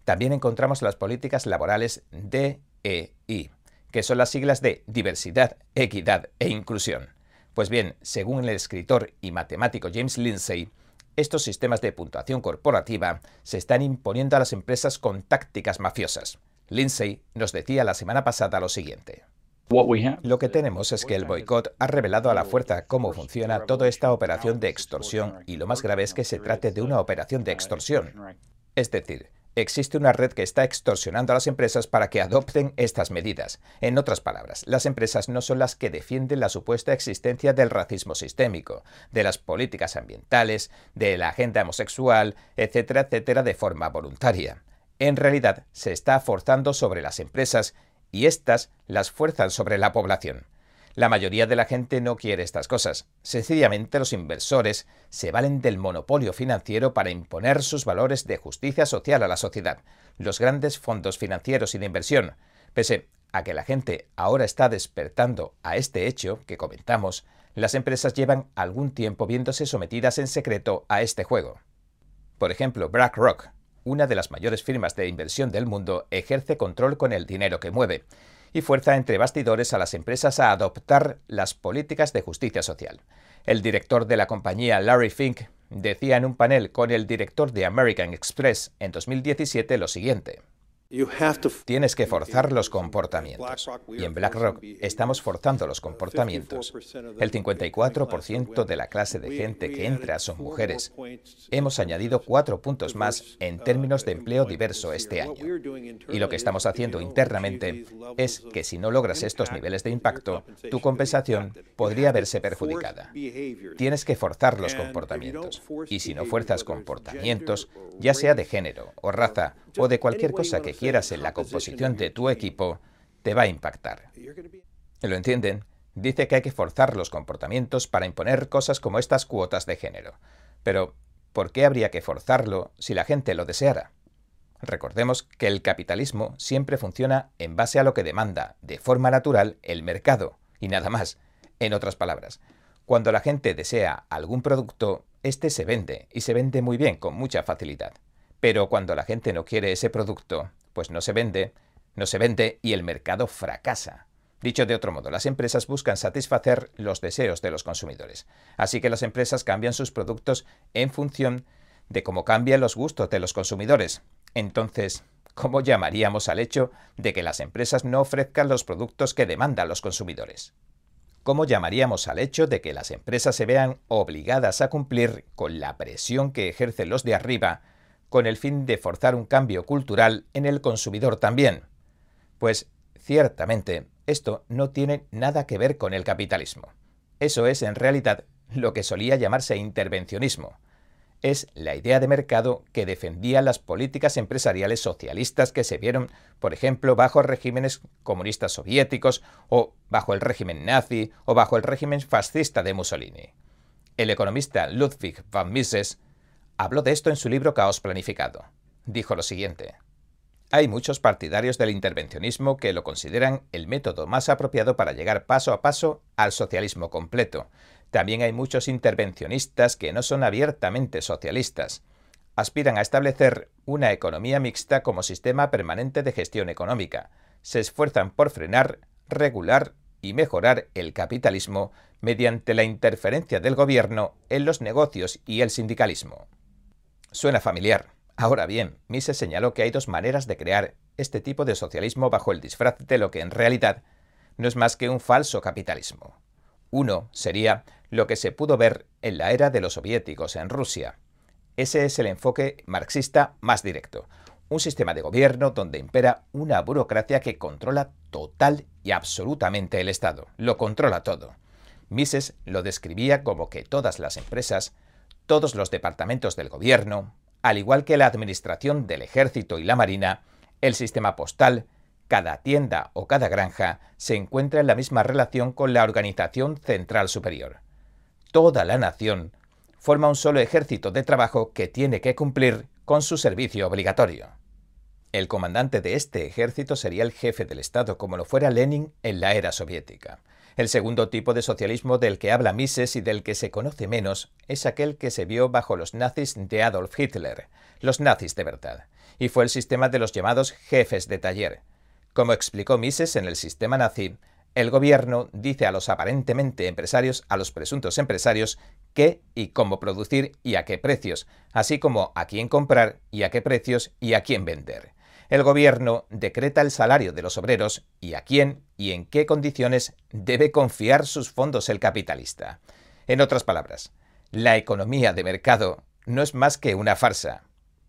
También encontramos las políticas laborales DEI, que son las siglas de diversidad, equidad e inclusión. Pues bien, según el escritor y matemático James Lindsay, estos sistemas de puntuación corporativa se están imponiendo a las empresas con tácticas mafiosas. Lindsay nos decía la semana pasada lo siguiente. Lo que tenemos es que el boicot ha revelado a la fuerza cómo funciona toda esta operación de extorsión y lo más grave es que se trate de una operación de extorsión. Es decir, Existe una red que está extorsionando a las empresas para que adopten estas medidas. En otras palabras, las empresas no son las que defienden la supuesta existencia del racismo sistémico, de las políticas ambientales, de la agenda homosexual, etcétera, etcétera, de forma voluntaria. En realidad, se está forzando sobre las empresas y éstas las fuerzan sobre la población. La mayoría de la gente no quiere estas cosas. Sencillamente los inversores se valen del monopolio financiero para imponer sus valores de justicia social a la sociedad. Los grandes fondos financieros y de inversión, pese a que la gente ahora está despertando a este hecho que comentamos, las empresas llevan algún tiempo viéndose sometidas en secreto a este juego. Por ejemplo, BlackRock, una de las mayores firmas de inversión del mundo, ejerce control con el dinero que mueve y fuerza entre bastidores a las empresas a adoptar las políticas de justicia social. El director de la compañía, Larry Fink, decía en un panel con el director de American Express en 2017 lo siguiente. Tienes que forzar los comportamientos. Y en BlackRock estamos forzando los comportamientos. El 54% de la clase de gente que entra son mujeres. Hemos añadido cuatro puntos más en términos de empleo diverso este año. Y lo que estamos haciendo internamente es que si no logras estos niveles de impacto, tu compensación podría verse perjudicada. Tienes que forzar los comportamientos. Y si no fuerzas comportamientos, ya sea de género o raza o de cualquier cosa que quieras en la composición de tu equipo, te va a impactar. ¿Lo entienden? Dice que hay que forzar los comportamientos para imponer cosas como estas cuotas de género. Pero, ¿por qué habría que forzarlo si la gente lo deseara? Recordemos que el capitalismo siempre funciona en base a lo que demanda, de forma natural, el mercado, y nada más. En otras palabras, cuando la gente desea algún producto, éste se vende, y se vende muy bien, con mucha facilidad. Pero cuando la gente no quiere ese producto, pues no se vende, no se vende y el mercado fracasa. Dicho de otro modo, las empresas buscan satisfacer los deseos de los consumidores. Así que las empresas cambian sus productos en función de cómo cambian los gustos de los consumidores. Entonces, ¿cómo llamaríamos al hecho de que las empresas no ofrezcan los productos que demandan los consumidores? ¿Cómo llamaríamos al hecho de que las empresas se vean obligadas a cumplir con la presión que ejercen los de arriba con el fin de forzar un cambio cultural en el consumidor también. Pues ciertamente esto no tiene nada que ver con el capitalismo. Eso es en realidad lo que solía llamarse intervencionismo. Es la idea de mercado que defendía las políticas empresariales socialistas que se vieron, por ejemplo, bajo regímenes comunistas soviéticos o bajo el régimen nazi o bajo el régimen fascista de Mussolini. El economista Ludwig von Mises Habló de esto en su libro Caos Planificado. Dijo lo siguiente. Hay muchos partidarios del intervencionismo que lo consideran el método más apropiado para llegar paso a paso al socialismo completo. También hay muchos intervencionistas que no son abiertamente socialistas. Aspiran a establecer una economía mixta como sistema permanente de gestión económica. Se esfuerzan por frenar, regular y mejorar el capitalismo mediante la interferencia del gobierno en los negocios y el sindicalismo. Suena familiar. Ahora bien, Mises señaló que hay dos maneras de crear este tipo de socialismo bajo el disfraz de lo que en realidad no es más que un falso capitalismo. Uno sería lo que se pudo ver en la era de los soviéticos en Rusia. Ese es el enfoque marxista más directo. Un sistema de gobierno donde impera una burocracia que controla total y absolutamente el Estado. Lo controla todo. Mises lo describía como que todas las empresas todos los departamentos del gobierno, al igual que la administración del ejército y la marina, el sistema postal, cada tienda o cada granja se encuentra en la misma relación con la organización central superior. Toda la nación forma un solo ejército de trabajo que tiene que cumplir con su servicio obligatorio. El comandante de este ejército sería el jefe del Estado, como lo fuera Lenin en la era soviética. El segundo tipo de socialismo del que habla Mises y del que se conoce menos es aquel que se vio bajo los nazis de Adolf Hitler, los nazis de verdad, y fue el sistema de los llamados jefes de taller. Como explicó Mises en el sistema nazi, el gobierno dice a los aparentemente empresarios, a los presuntos empresarios, qué y cómo producir y a qué precios, así como a quién comprar y a qué precios y a quién vender el gobierno decreta el salario de los obreros y a quién y en qué condiciones debe confiar sus fondos el capitalista. En otras palabras, la economía de mercado no es más que una farsa.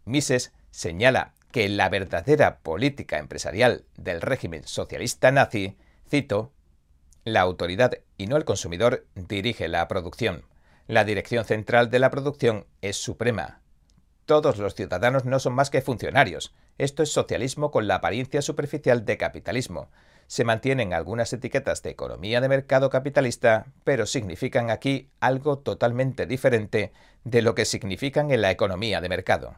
Mises señala que la verdadera política empresarial del régimen socialista nazi, cito, la autoridad y no el consumidor dirige la producción. La dirección central de la producción es suprema. Todos los ciudadanos no son más que funcionarios. Esto es socialismo con la apariencia superficial de capitalismo. Se mantienen algunas etiquetas de economía de mercado capitalista, pero significan aquí algo totalmente diferente de lo que significan en la economía de mercado.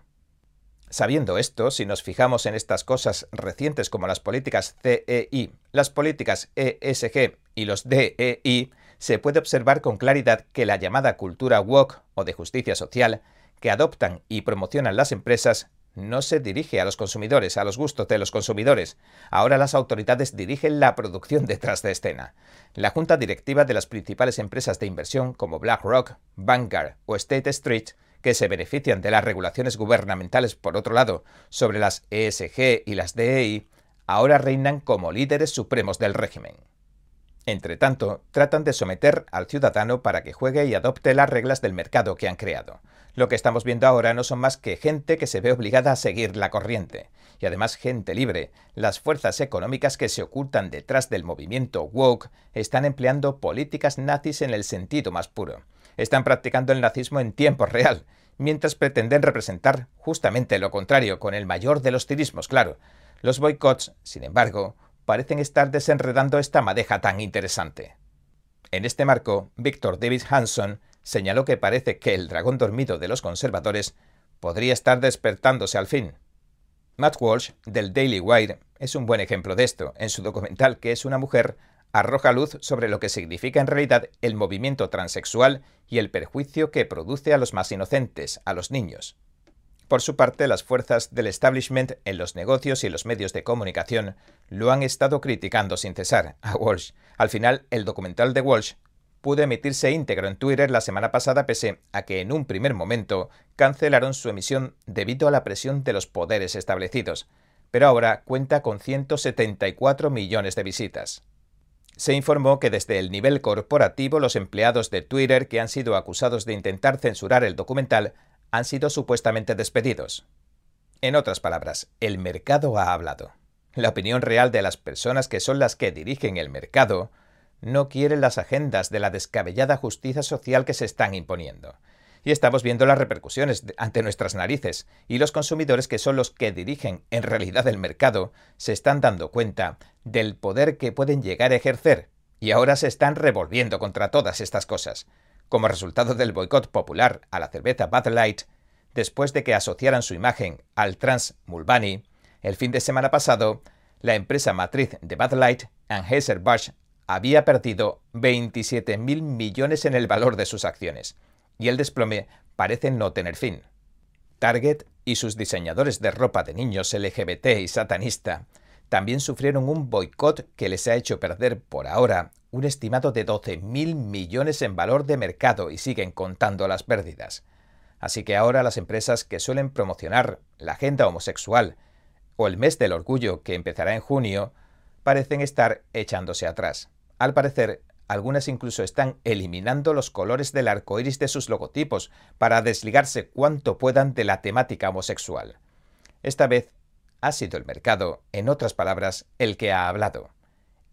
Sabiendo esto, si nos fijamos en estas cosas recientes como las políticas CEI, las políticas ESG y los DEI, se puede observar con claridad que la llamada cultura woke o de justicia social que adoptan y promocionan las empresas no se dirige a los consumidores, a los gustos de los consumidores. Ahora las autoridades dirigen la producción detrás de escena. La junta directiva de las principales empresas de inversión como BlackRock, Vanguard o State Street, que se benefician de las regulaciones gubernamentales por otro lado sobre las ESG y las DEI, ahora reinan como líderes supremos del régimen. Entre tanto, tratan de someter al ciudadano para que juegue y adopte las reglas del mercado que han creado. Lo que estamos viendo ahora no son más que gente que se ve obligada a seguir la corriente, y además gente libre. Las fuerzas económicas que se ocultan detrás del movimiento woke están empleando políticas nazis en el sentido más puro. Están practicando el nazismo en tiempo real, mientras pretenden representar justamente lo contrario, con el mayor de los tirismos, claro. Los boicots, sin embargo, parecen estar desenredando esta madeja tan interesante. En este marco, Victor David Hanson señaló que parece que el dragón dormido de los conservadores podría estar despertándose al fin. Matt Walsh, del Daily Wire, es un buen ejemplo de esto. En su documental Que es una mujer, arroja luz sobre lo que significa en realidad el movimiento transexual y el perjuicio que produce a los más inocentes, a los niños. Por su parte, las fuerzas del establishment en los negocios y los medios de comunicación lo han estado criticando sin cesar a Walsh. Al final, el documental de Walsh pudo emitirse íntegro en Twitter la semana pasada pese a que en un primer momento cancelaron su emisión debido a la presión de los poderes establecidos, pero ahora cuenta con 174 millones de visitas. Se informó que desde el nivel corporativo los empleados de Twitter que han sido acusados de intentar censurar el documental han sido supuestamente despedidos. En otras palabras, el mercado ha hablado. La opinión real de las personas que son las que dirigen el mercado no quieren las agendas de la descabellada justicia social que se están imponiendo. Y estamos viendo las repercusiones ante nuestras narices, y los consumidores que son los que dirigen en realidad el mercado se están dando cuenta del poder que pueden llegar a ejercer, y ahora se están revolviendo contra todas estas cosas, como resultado del boicot popular a la cerveza Bud Light, después de que asociaran su imagen al trans Mulvaney, el fin de semana pasado, la empresa matriz de Bud Light, Anheuser-Busch había perdido 27.000 millones en el valor de sus acciones, y el desplome parece no tener fin. Target y sus diseñadores de ropa de niños LGBT y satanista también sufrieron un boicot que les ha hecho perder por ahora un estimado de 12.000 millones en valor de mercado y siguen contando las pérdidas. Así que ahora las empresas que suelen promocionar la agenda homosexual o el mes del orgullo que empezará en junio parecen estar echándose atrás. Al parecer, algunas incluso están eliminando los colores del arco iris de sus logotipos para desligarse cuanto puedan de la temática homosexual. Esta vez ha sido el mercado, en otras palabras, el que ha hablado.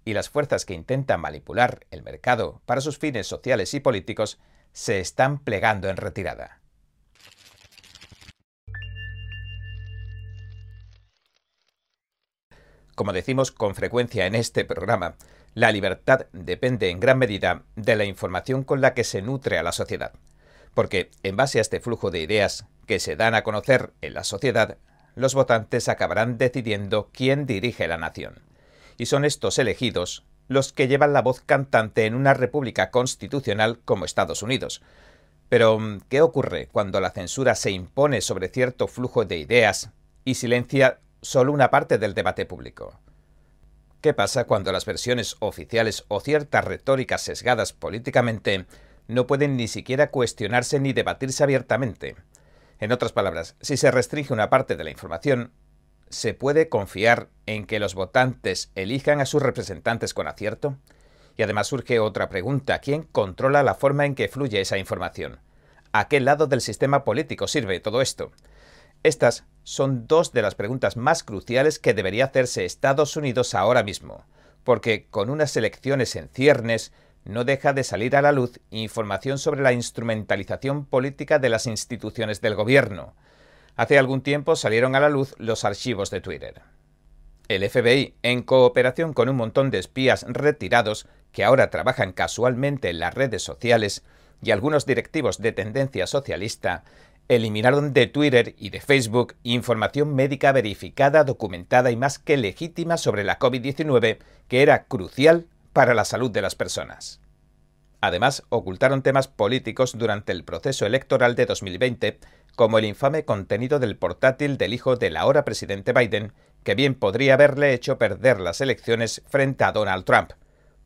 Y las fuerzas que intentan manipular el mercado para sus fines sociales y políticos se están plegando en retirada. Como decimos con frecuencia en este programa, la libertad depende en gran medida de la información con la que se nutre a la sociedad, porque en base a este flujo de ideas que se dan a conocer en la sociedad, los votantes acabarán decidiendo quién dirige la nación. Y son estos elegidos los que llevan la voz cantante en una república constitucional como Estados Unidos. Pero, ¿qué ocurre cuando la censura se impone sobre cierto flujo de ideas y silencia solo una parte del debate público? ¿Qué pasa cuando las versiones oficiales o ciertas retóricas sesgadas políticamente no pueden ni siquiera cuestionarse ni debatirse abiertamente? En otras palabras, si se restringe una parte de la información, ¿se puede confiar en que los votantes elijan a sus representantes con acierto? Y además surge otra pregunta, ¿quién controla la forma en que fluye esa información? ¿A qué lado del sistema político sirve todo esto? Estas son dos de las preguntas más cruciales que debería hacerse Estados Unidos ahora mismo, porque con unas elecciones en ciernes no deja de salir a la luz información sobre la instrumentalización política de las instituciones del gobierno. Hace algún tiempo salieron a la luz los archivos de Twitter. El FBI, en cooperación con un montón de espías retirados que ahora trabajan casualmente en las redes sociales, y algunos directivos de tendencia socialista, eliminaron de Twitter y de Facebook información médica verificada, documentada y más que legítima sobre la COVID-19 que era crucial para la salud de las personas. Además, ocultaron temas políticos durante el proceso electoral de 2020, como el infame contenido del portátil del hijo del ahora presidente Biden, que bien podría haberle hecho perder las elecciones frente a Donald Trump,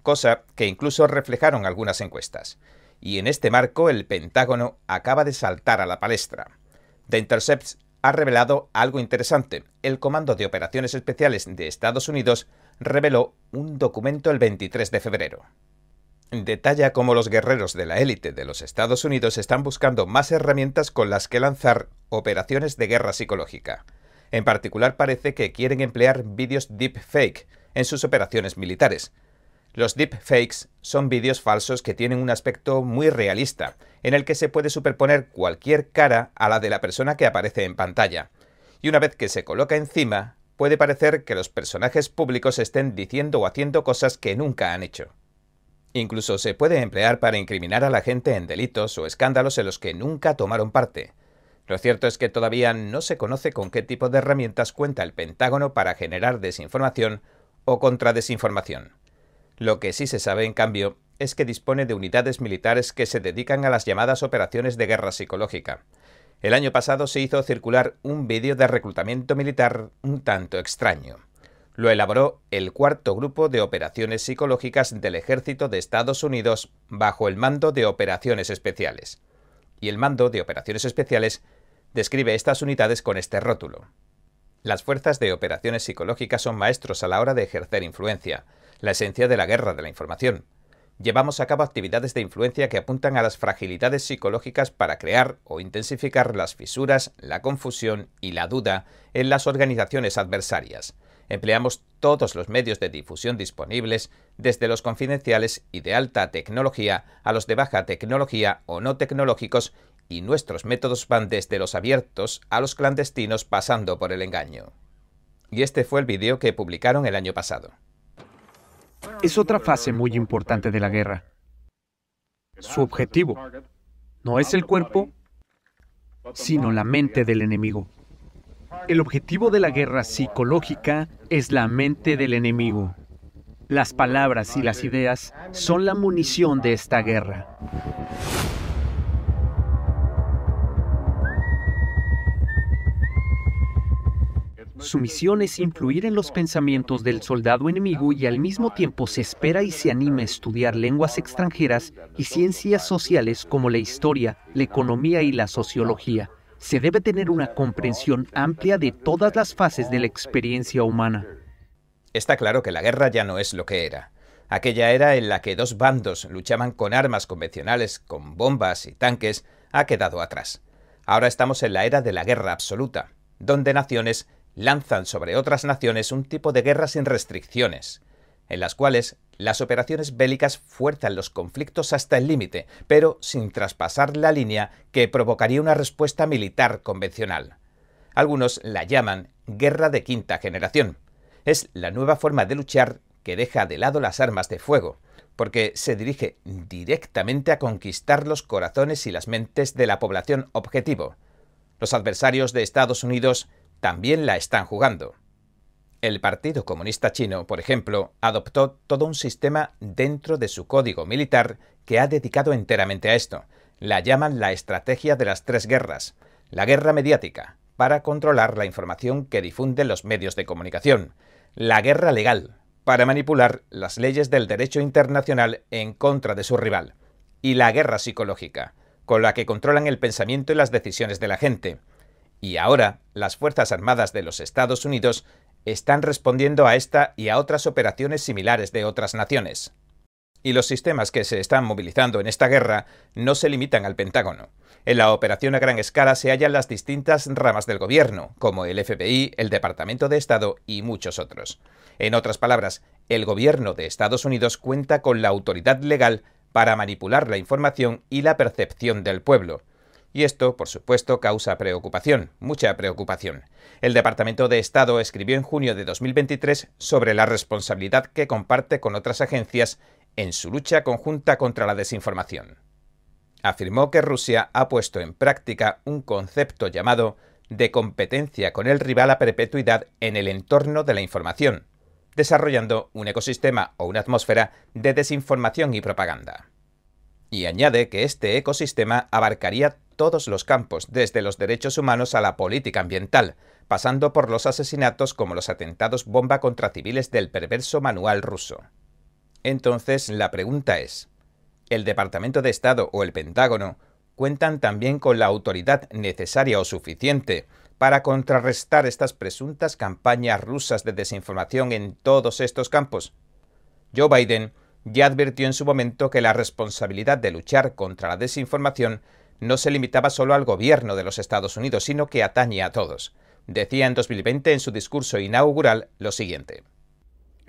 cosa que incluso reflejaron algunas encuestas. Y en este marco el Pentágono acaba de saltar a la palestra. The Intercept ha revelado algo interesante. El Comando de Operaciones Especiales de Estados Unidos reveló un documento el 23 de febrero. Detalla cómo los guerreros de la élite de los Estados Unidos están buscando más herramientas con las que lanzar operaciones de guerra psicológica. En particular parece que quieren emplear vídeos deepfake en sus operaciones militares. Los deepfakes son vídeos falsos que tienen un aspecto muy realista, en el que se puede superponer cualquier cara a la de la persona que aparece en pantalla. Y una vez que se coloca encima, puede parecer que los personajes públicos estén diciendo o haciendo cosas que nunca han hecho. Incluso se puede emplear para incriminar a la gente en delitos o escándalos en los que nunca tomaron parte. Lo cierto es que todavía no se conoce con qué tipo de herramientas cuenta el Pentágono para generar desinformación o contradesinformación. Lo que sí se sabe, en cambio, es que dispone de unidades militares que se dedican a las llamadas operaciones de guerra psicológica. El año pasado se hizo circular un vídeo de reclutamiento militar un tanto extraño. Lo elaboró el cuarto grupo de operaciones psicológicas del ejército de Estados Unidos bajo el mando de operaciones especiales. Y el mando de operaciones especiales describe estas unidades con este rótulo. Las fuerzas de operaciones psicológicas son maestros a la hora de ejercer influencia, la esencia de la guerra de la información. Llevamos a cabo actividades de influencia que apuntan a las fragilidades psicológicas para crear o intensificar las fisuras, la confusión y la duda en las organizaciones adversarias Empleamos todos los medios de difusión disponibles, desde los confidenciales y de alta tecnología a los de baja tecnología o no tecnológicos, y nuestros métodos van desde los abiertos a los clandestinos pasando por el engaño. Y este fue el vídeo que publicaron el año pasado. Es otra fase muy importante de la guerra. Su objetivo no es el cuerpo, sino la mente del enemigo. El objetivo de la guerra psicológica es la mente del enemigo. Las palabras y las ideas son la munición de esta guerra. Su misión es influir en los pensamientos del soldado enemigo y al mismo tiempo se espera y se anima a estudiar lenguas extranjeras y ciencias sociales como la historia, la economía y la sociología se debe tener una comprensión amplia de todas las fases de la experiencia humana. Está claro que la guerra ya no es lo que era. Aquella era en la que dos bandos luchaban con armas convencionales, con bombas y tanques, ha quedado atrás. Ahora estamos en la era de la guerra absoluta, donde naciones lanzan sobre otras naciones un tipo de guerra sin restricciones, en las cuales las operaciones bélicas fuerzan los conflictos hasta el límite, pero sin traspasar la línea que provocaría una respuesta militar convencional. Algunos la llaman guerra de quinta generación. Es la nueva forma de luchar que deja de lado las armas de fuego, porque se dirige directamente a conquistar los corazones y las mentes de la población objetivo. Los adversarios de Estados Unidos también la están jugando. El Partido Comunista Chino, por ejemplo, adoptó todo un sistema dentro de su código militar que ha dedicado enteramente a esto. La llaman la estrategia de las tres guerras. La guerra mediática, para controlar la información que difunden los medios de comunicación. La guerra legal, para manipular las leyes del derecho internacional en contra de su rival. Y la guerra psicológica, con la que controlan el pensamiento y las decisiones de la gente. Y ahora, las Fuerzas Armadas de los Estados Unidos están respondiendo a esta y a otras operaciones similares de otras naciones. Y los sistemas que se están movilizando en esta guerra no se limitan al Pentágono. En la operación a gran escala se hallan las distintas ramas del gobierno, como el FBI, el Departamento de Estado y muchos otros. En otras palabras, el gobierno de Estados Unidos cuenta con la autoridad legal para manipular la información y la percepción del pueblo, y esto, por supuesto, causa preocupación, mucha preocupación. El Departamento de Estado escribió en junio de 2023 sobre la responsabilidad que comparte con otras agencias en su lucha conjunta contra la desinformación. Afirmó que Rusia ha puesto en práctica un concepto llamado de competencia con el rival a perpetuidad en el entorno de la información, desarrollando un ecosistema o una atmósfera de desinformación y propaganda. Y añade que este ecosistema abarcaría todos los campos, desde los derechos humanos a la política ambiental, pasando por los asesinatos como los atentados bomba contra civiles del perverso manual ruso. Entonces, la pregunta es, ¿el Departamento de Estado o el Pentágono cuentan también con la autoridad necesaria o suficiente para contrarrestar estas presuntas campañas rusas de desinformación en todos estos campos? Joe Biden ya advirtió en su momento que la responsabilidad de luchar contra la desinformación no se limitaba solo al gobierno de los Estados Unidos, sino que atañe a todos. Decía en 2020 en su discurso inaugural lo siguiente.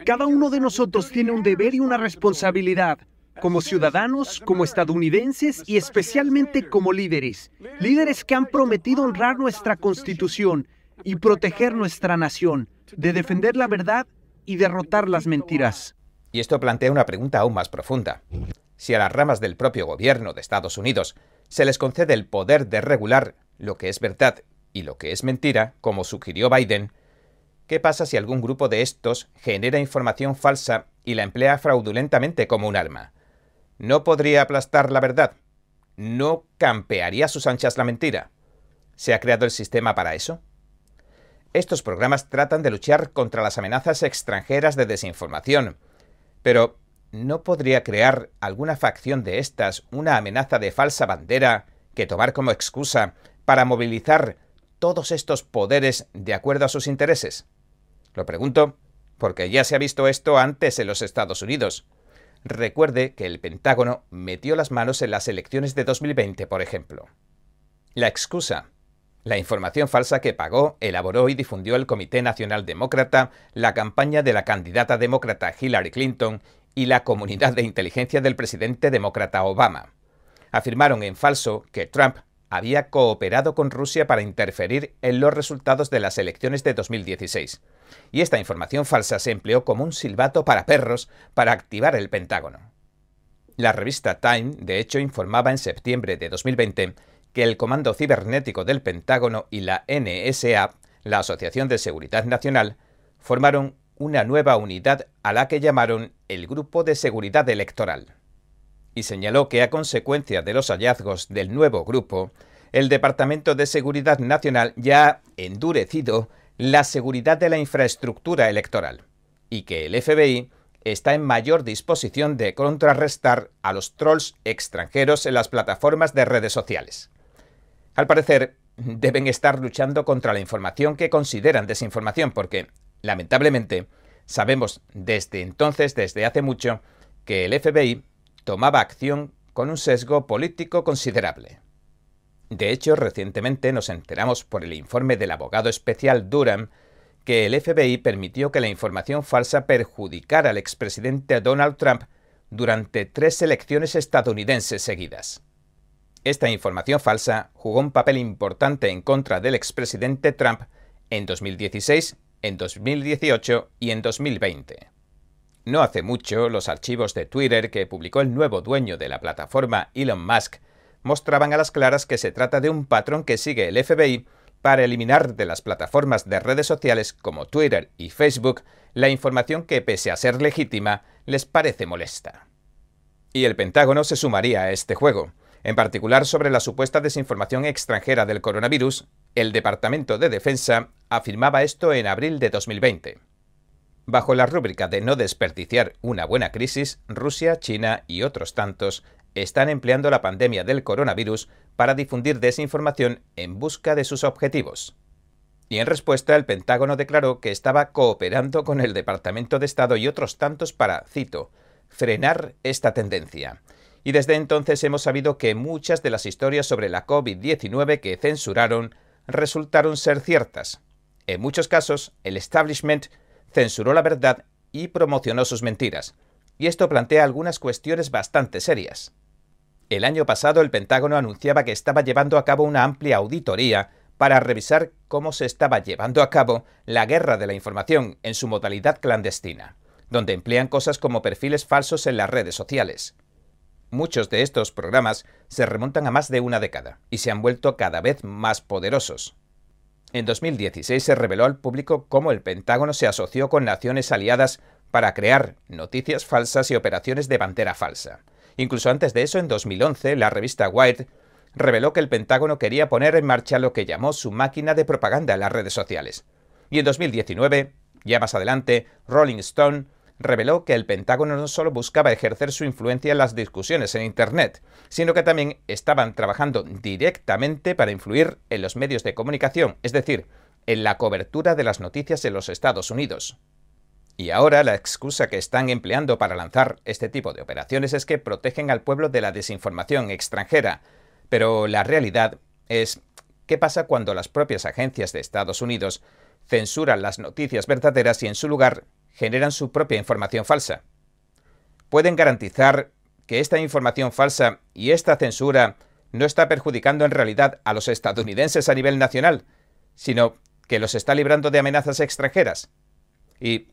Cada uno de nosotros tiene un deber y una responsabilidad, como ciudadanos, como estadounidenses y especialmente como líderes. Líderes que han prometido honrar nuestra constitución y proteger nuestra nación, de defender la verdad y derrotar las mentiras. Y esto plantea una pregunta aún más profunda. Si a las ramas del propio gobierno de Estados Unidos se les concede el poder de regular lo que es verdad y lo que es mentira, como sugirió Biden, ¿qué pasa si algún grupo de estos genera información falsa y la emplea fraudulentamente como un arma? ¿No podría aplastar la verdad? ¿No campearía sus anchas la mentira? ¿Se ha creado el sistema para eso? Estos programas tratan de luchar contra las amenazas extranjeras de desinformación, pero ¿no podría crear alguna facción de estas una amenaza de falsa bandera que tomar como excusa para movilizar todos estos poderes de acuerdo a sus intereses? Lo pregunto porque ya se ha visto esto antes en los Estados Unidos. Recuerde que el Pentágono metió las manos en las elecciones de 2020, por ejemplo. La excusa. La información falsa que pagó, elaboró y difundió el Comité Nacional Demócrata, la campaña de la candidata demócrata Hillary Clinton y la comunidad de inteligencia del presidente demócrata Obama. Afirmaron en falso que Trump había cooperado con Rusia para interferir en los resultados de las elecciones de 2016. Y esta información falsa se empleó como un silbato para perros para activar el Pentágono. La revista Time, de hecho, informaba en septiembre de 2020 que el Comando Cibernético del Pentágono y la NSA, la Asociación de Seguridad Nacional, formaron una nueva unidad a la que llamaron el Grupo de Seguridad Electoral. Y señaló que a consecuencia de los hallazgos del nuevo grupo, el Departamento de Seguridad Nacional ya ha endurecido la seguridad de la infraestructura electoral y que el FBI está en mayor disposición de contrarrestar a los trolls extranjeros en las plataformas de redes sociales. Al parecer, deben estar luchando contra la información que consideran desinformación porque Lamentablemente, sabemos desde entonces, desde hace mucho, que el FBI tomaba acción con un sesgo político considerable. De hecho, recientemente nos enteramos por el informe del abogado especial Durham que el FBI permitió que la información falsa perjudicara al expresidente Donald Trump durante tres elecciones estadounidenses seguidas. Esta información falsa jugó un papel importante en contra del expresidente Trump en 2016 en 2018 y en 2020. No hace mucho, los archivos de Twitter que publicó el nuevo dueño de la plataforma Elon Musk mostraban a las claras que se trata de un patrón que sigue el FBI para eliminar de las plataformas de redes sociales como Twitter y Facebook la información que, pese a ser legítima, les parece molesta. Y el Pentágono se sumaría a este juego, en particular sobre la supuesta desinformación extranjera del coronavirus el Departamento de Defensa afirmaba esto en abril de 2020. Bajo la rúbrica de no desperdiciar una buena crisis, Rusia, China y otros tantos están empleando la pandemia del coronavirus para difundir desinformación en busca de sus objetivos. Y en respuesta, el Pentágono declaró que estaba cooperando con el Departamento de Estado y otros tantos para, cito, frenar esta tendencia. Y desde entonces hemos sabido que muchas de las historias sobre la COVID-19 que censuraron resultaron ser ciertas. En muchos casos, el establishment censuró la verdad y promocionó sus mentiras. Y esto plantea algunas cuestiones bastante serias. El año pasado el Pentágono anunciaba que estaba llevando a cabo una amplia auditoría para revisar cómo se estaba llevando a cabo la guerra de la información en su modalidad clandestina, donde emplean cosas como perfiles falsos en las redes sociales. Muchos de estos programas se remontan a más de una década y se han vuelto cada vez más poderosos. En 2016 se reveló al público cómo el Pentágono se asoció con naciones aliadas para crear noticias falsas y operaciones de bandera falsa. Incluso antes de eso, en 2011, la revista Wired reveló que el Pentágono quería poner en marcha lo que llamó su máquina de propaganda en las redes sociales. Y en 2019, ya más adelante, Rolling Stone reveló que el Pentágono no solo buscaba ejercer su influencia en las discusiones en Internet, sino que también estaban trabajando directamente para influir en los medios de comunicación, es decir, en la cobertura de las noticias en los Estados Unidos. Y ahora la excusa que están empleando para lanzar este tipo de operaciones es que protegen al pueblo de la desinformación extranjera. Pero la realidad es, ¿qué pasa cuando las propias agencias de Estados Unidos censuran las noticias verdaderas y en su lugar generan su propia información falsa? ¿Pueden garantizar que esta información falsa y esta censura no está perjudicando en realidad a los estadounidenses a nivel nacional, sino que los está librando de amenazas extranjeras? Y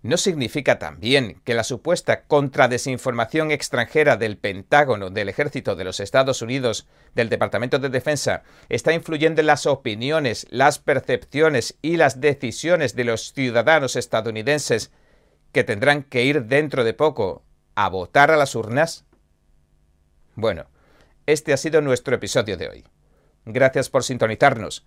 ¿No significa también que la supuesta contradesinformación extranjera del Pentágono, del Ejército de los Estados Unidos, del Departamento de Defensa, está influyendo en las opiniones, las percepciones y las decisiones de los ciudadanos estadounidenses que tendrán que ir dentro de poco a votar a las urnas? Bueno, este ha sido nuestro episodio de hoy. Gracias por sintonizarnos.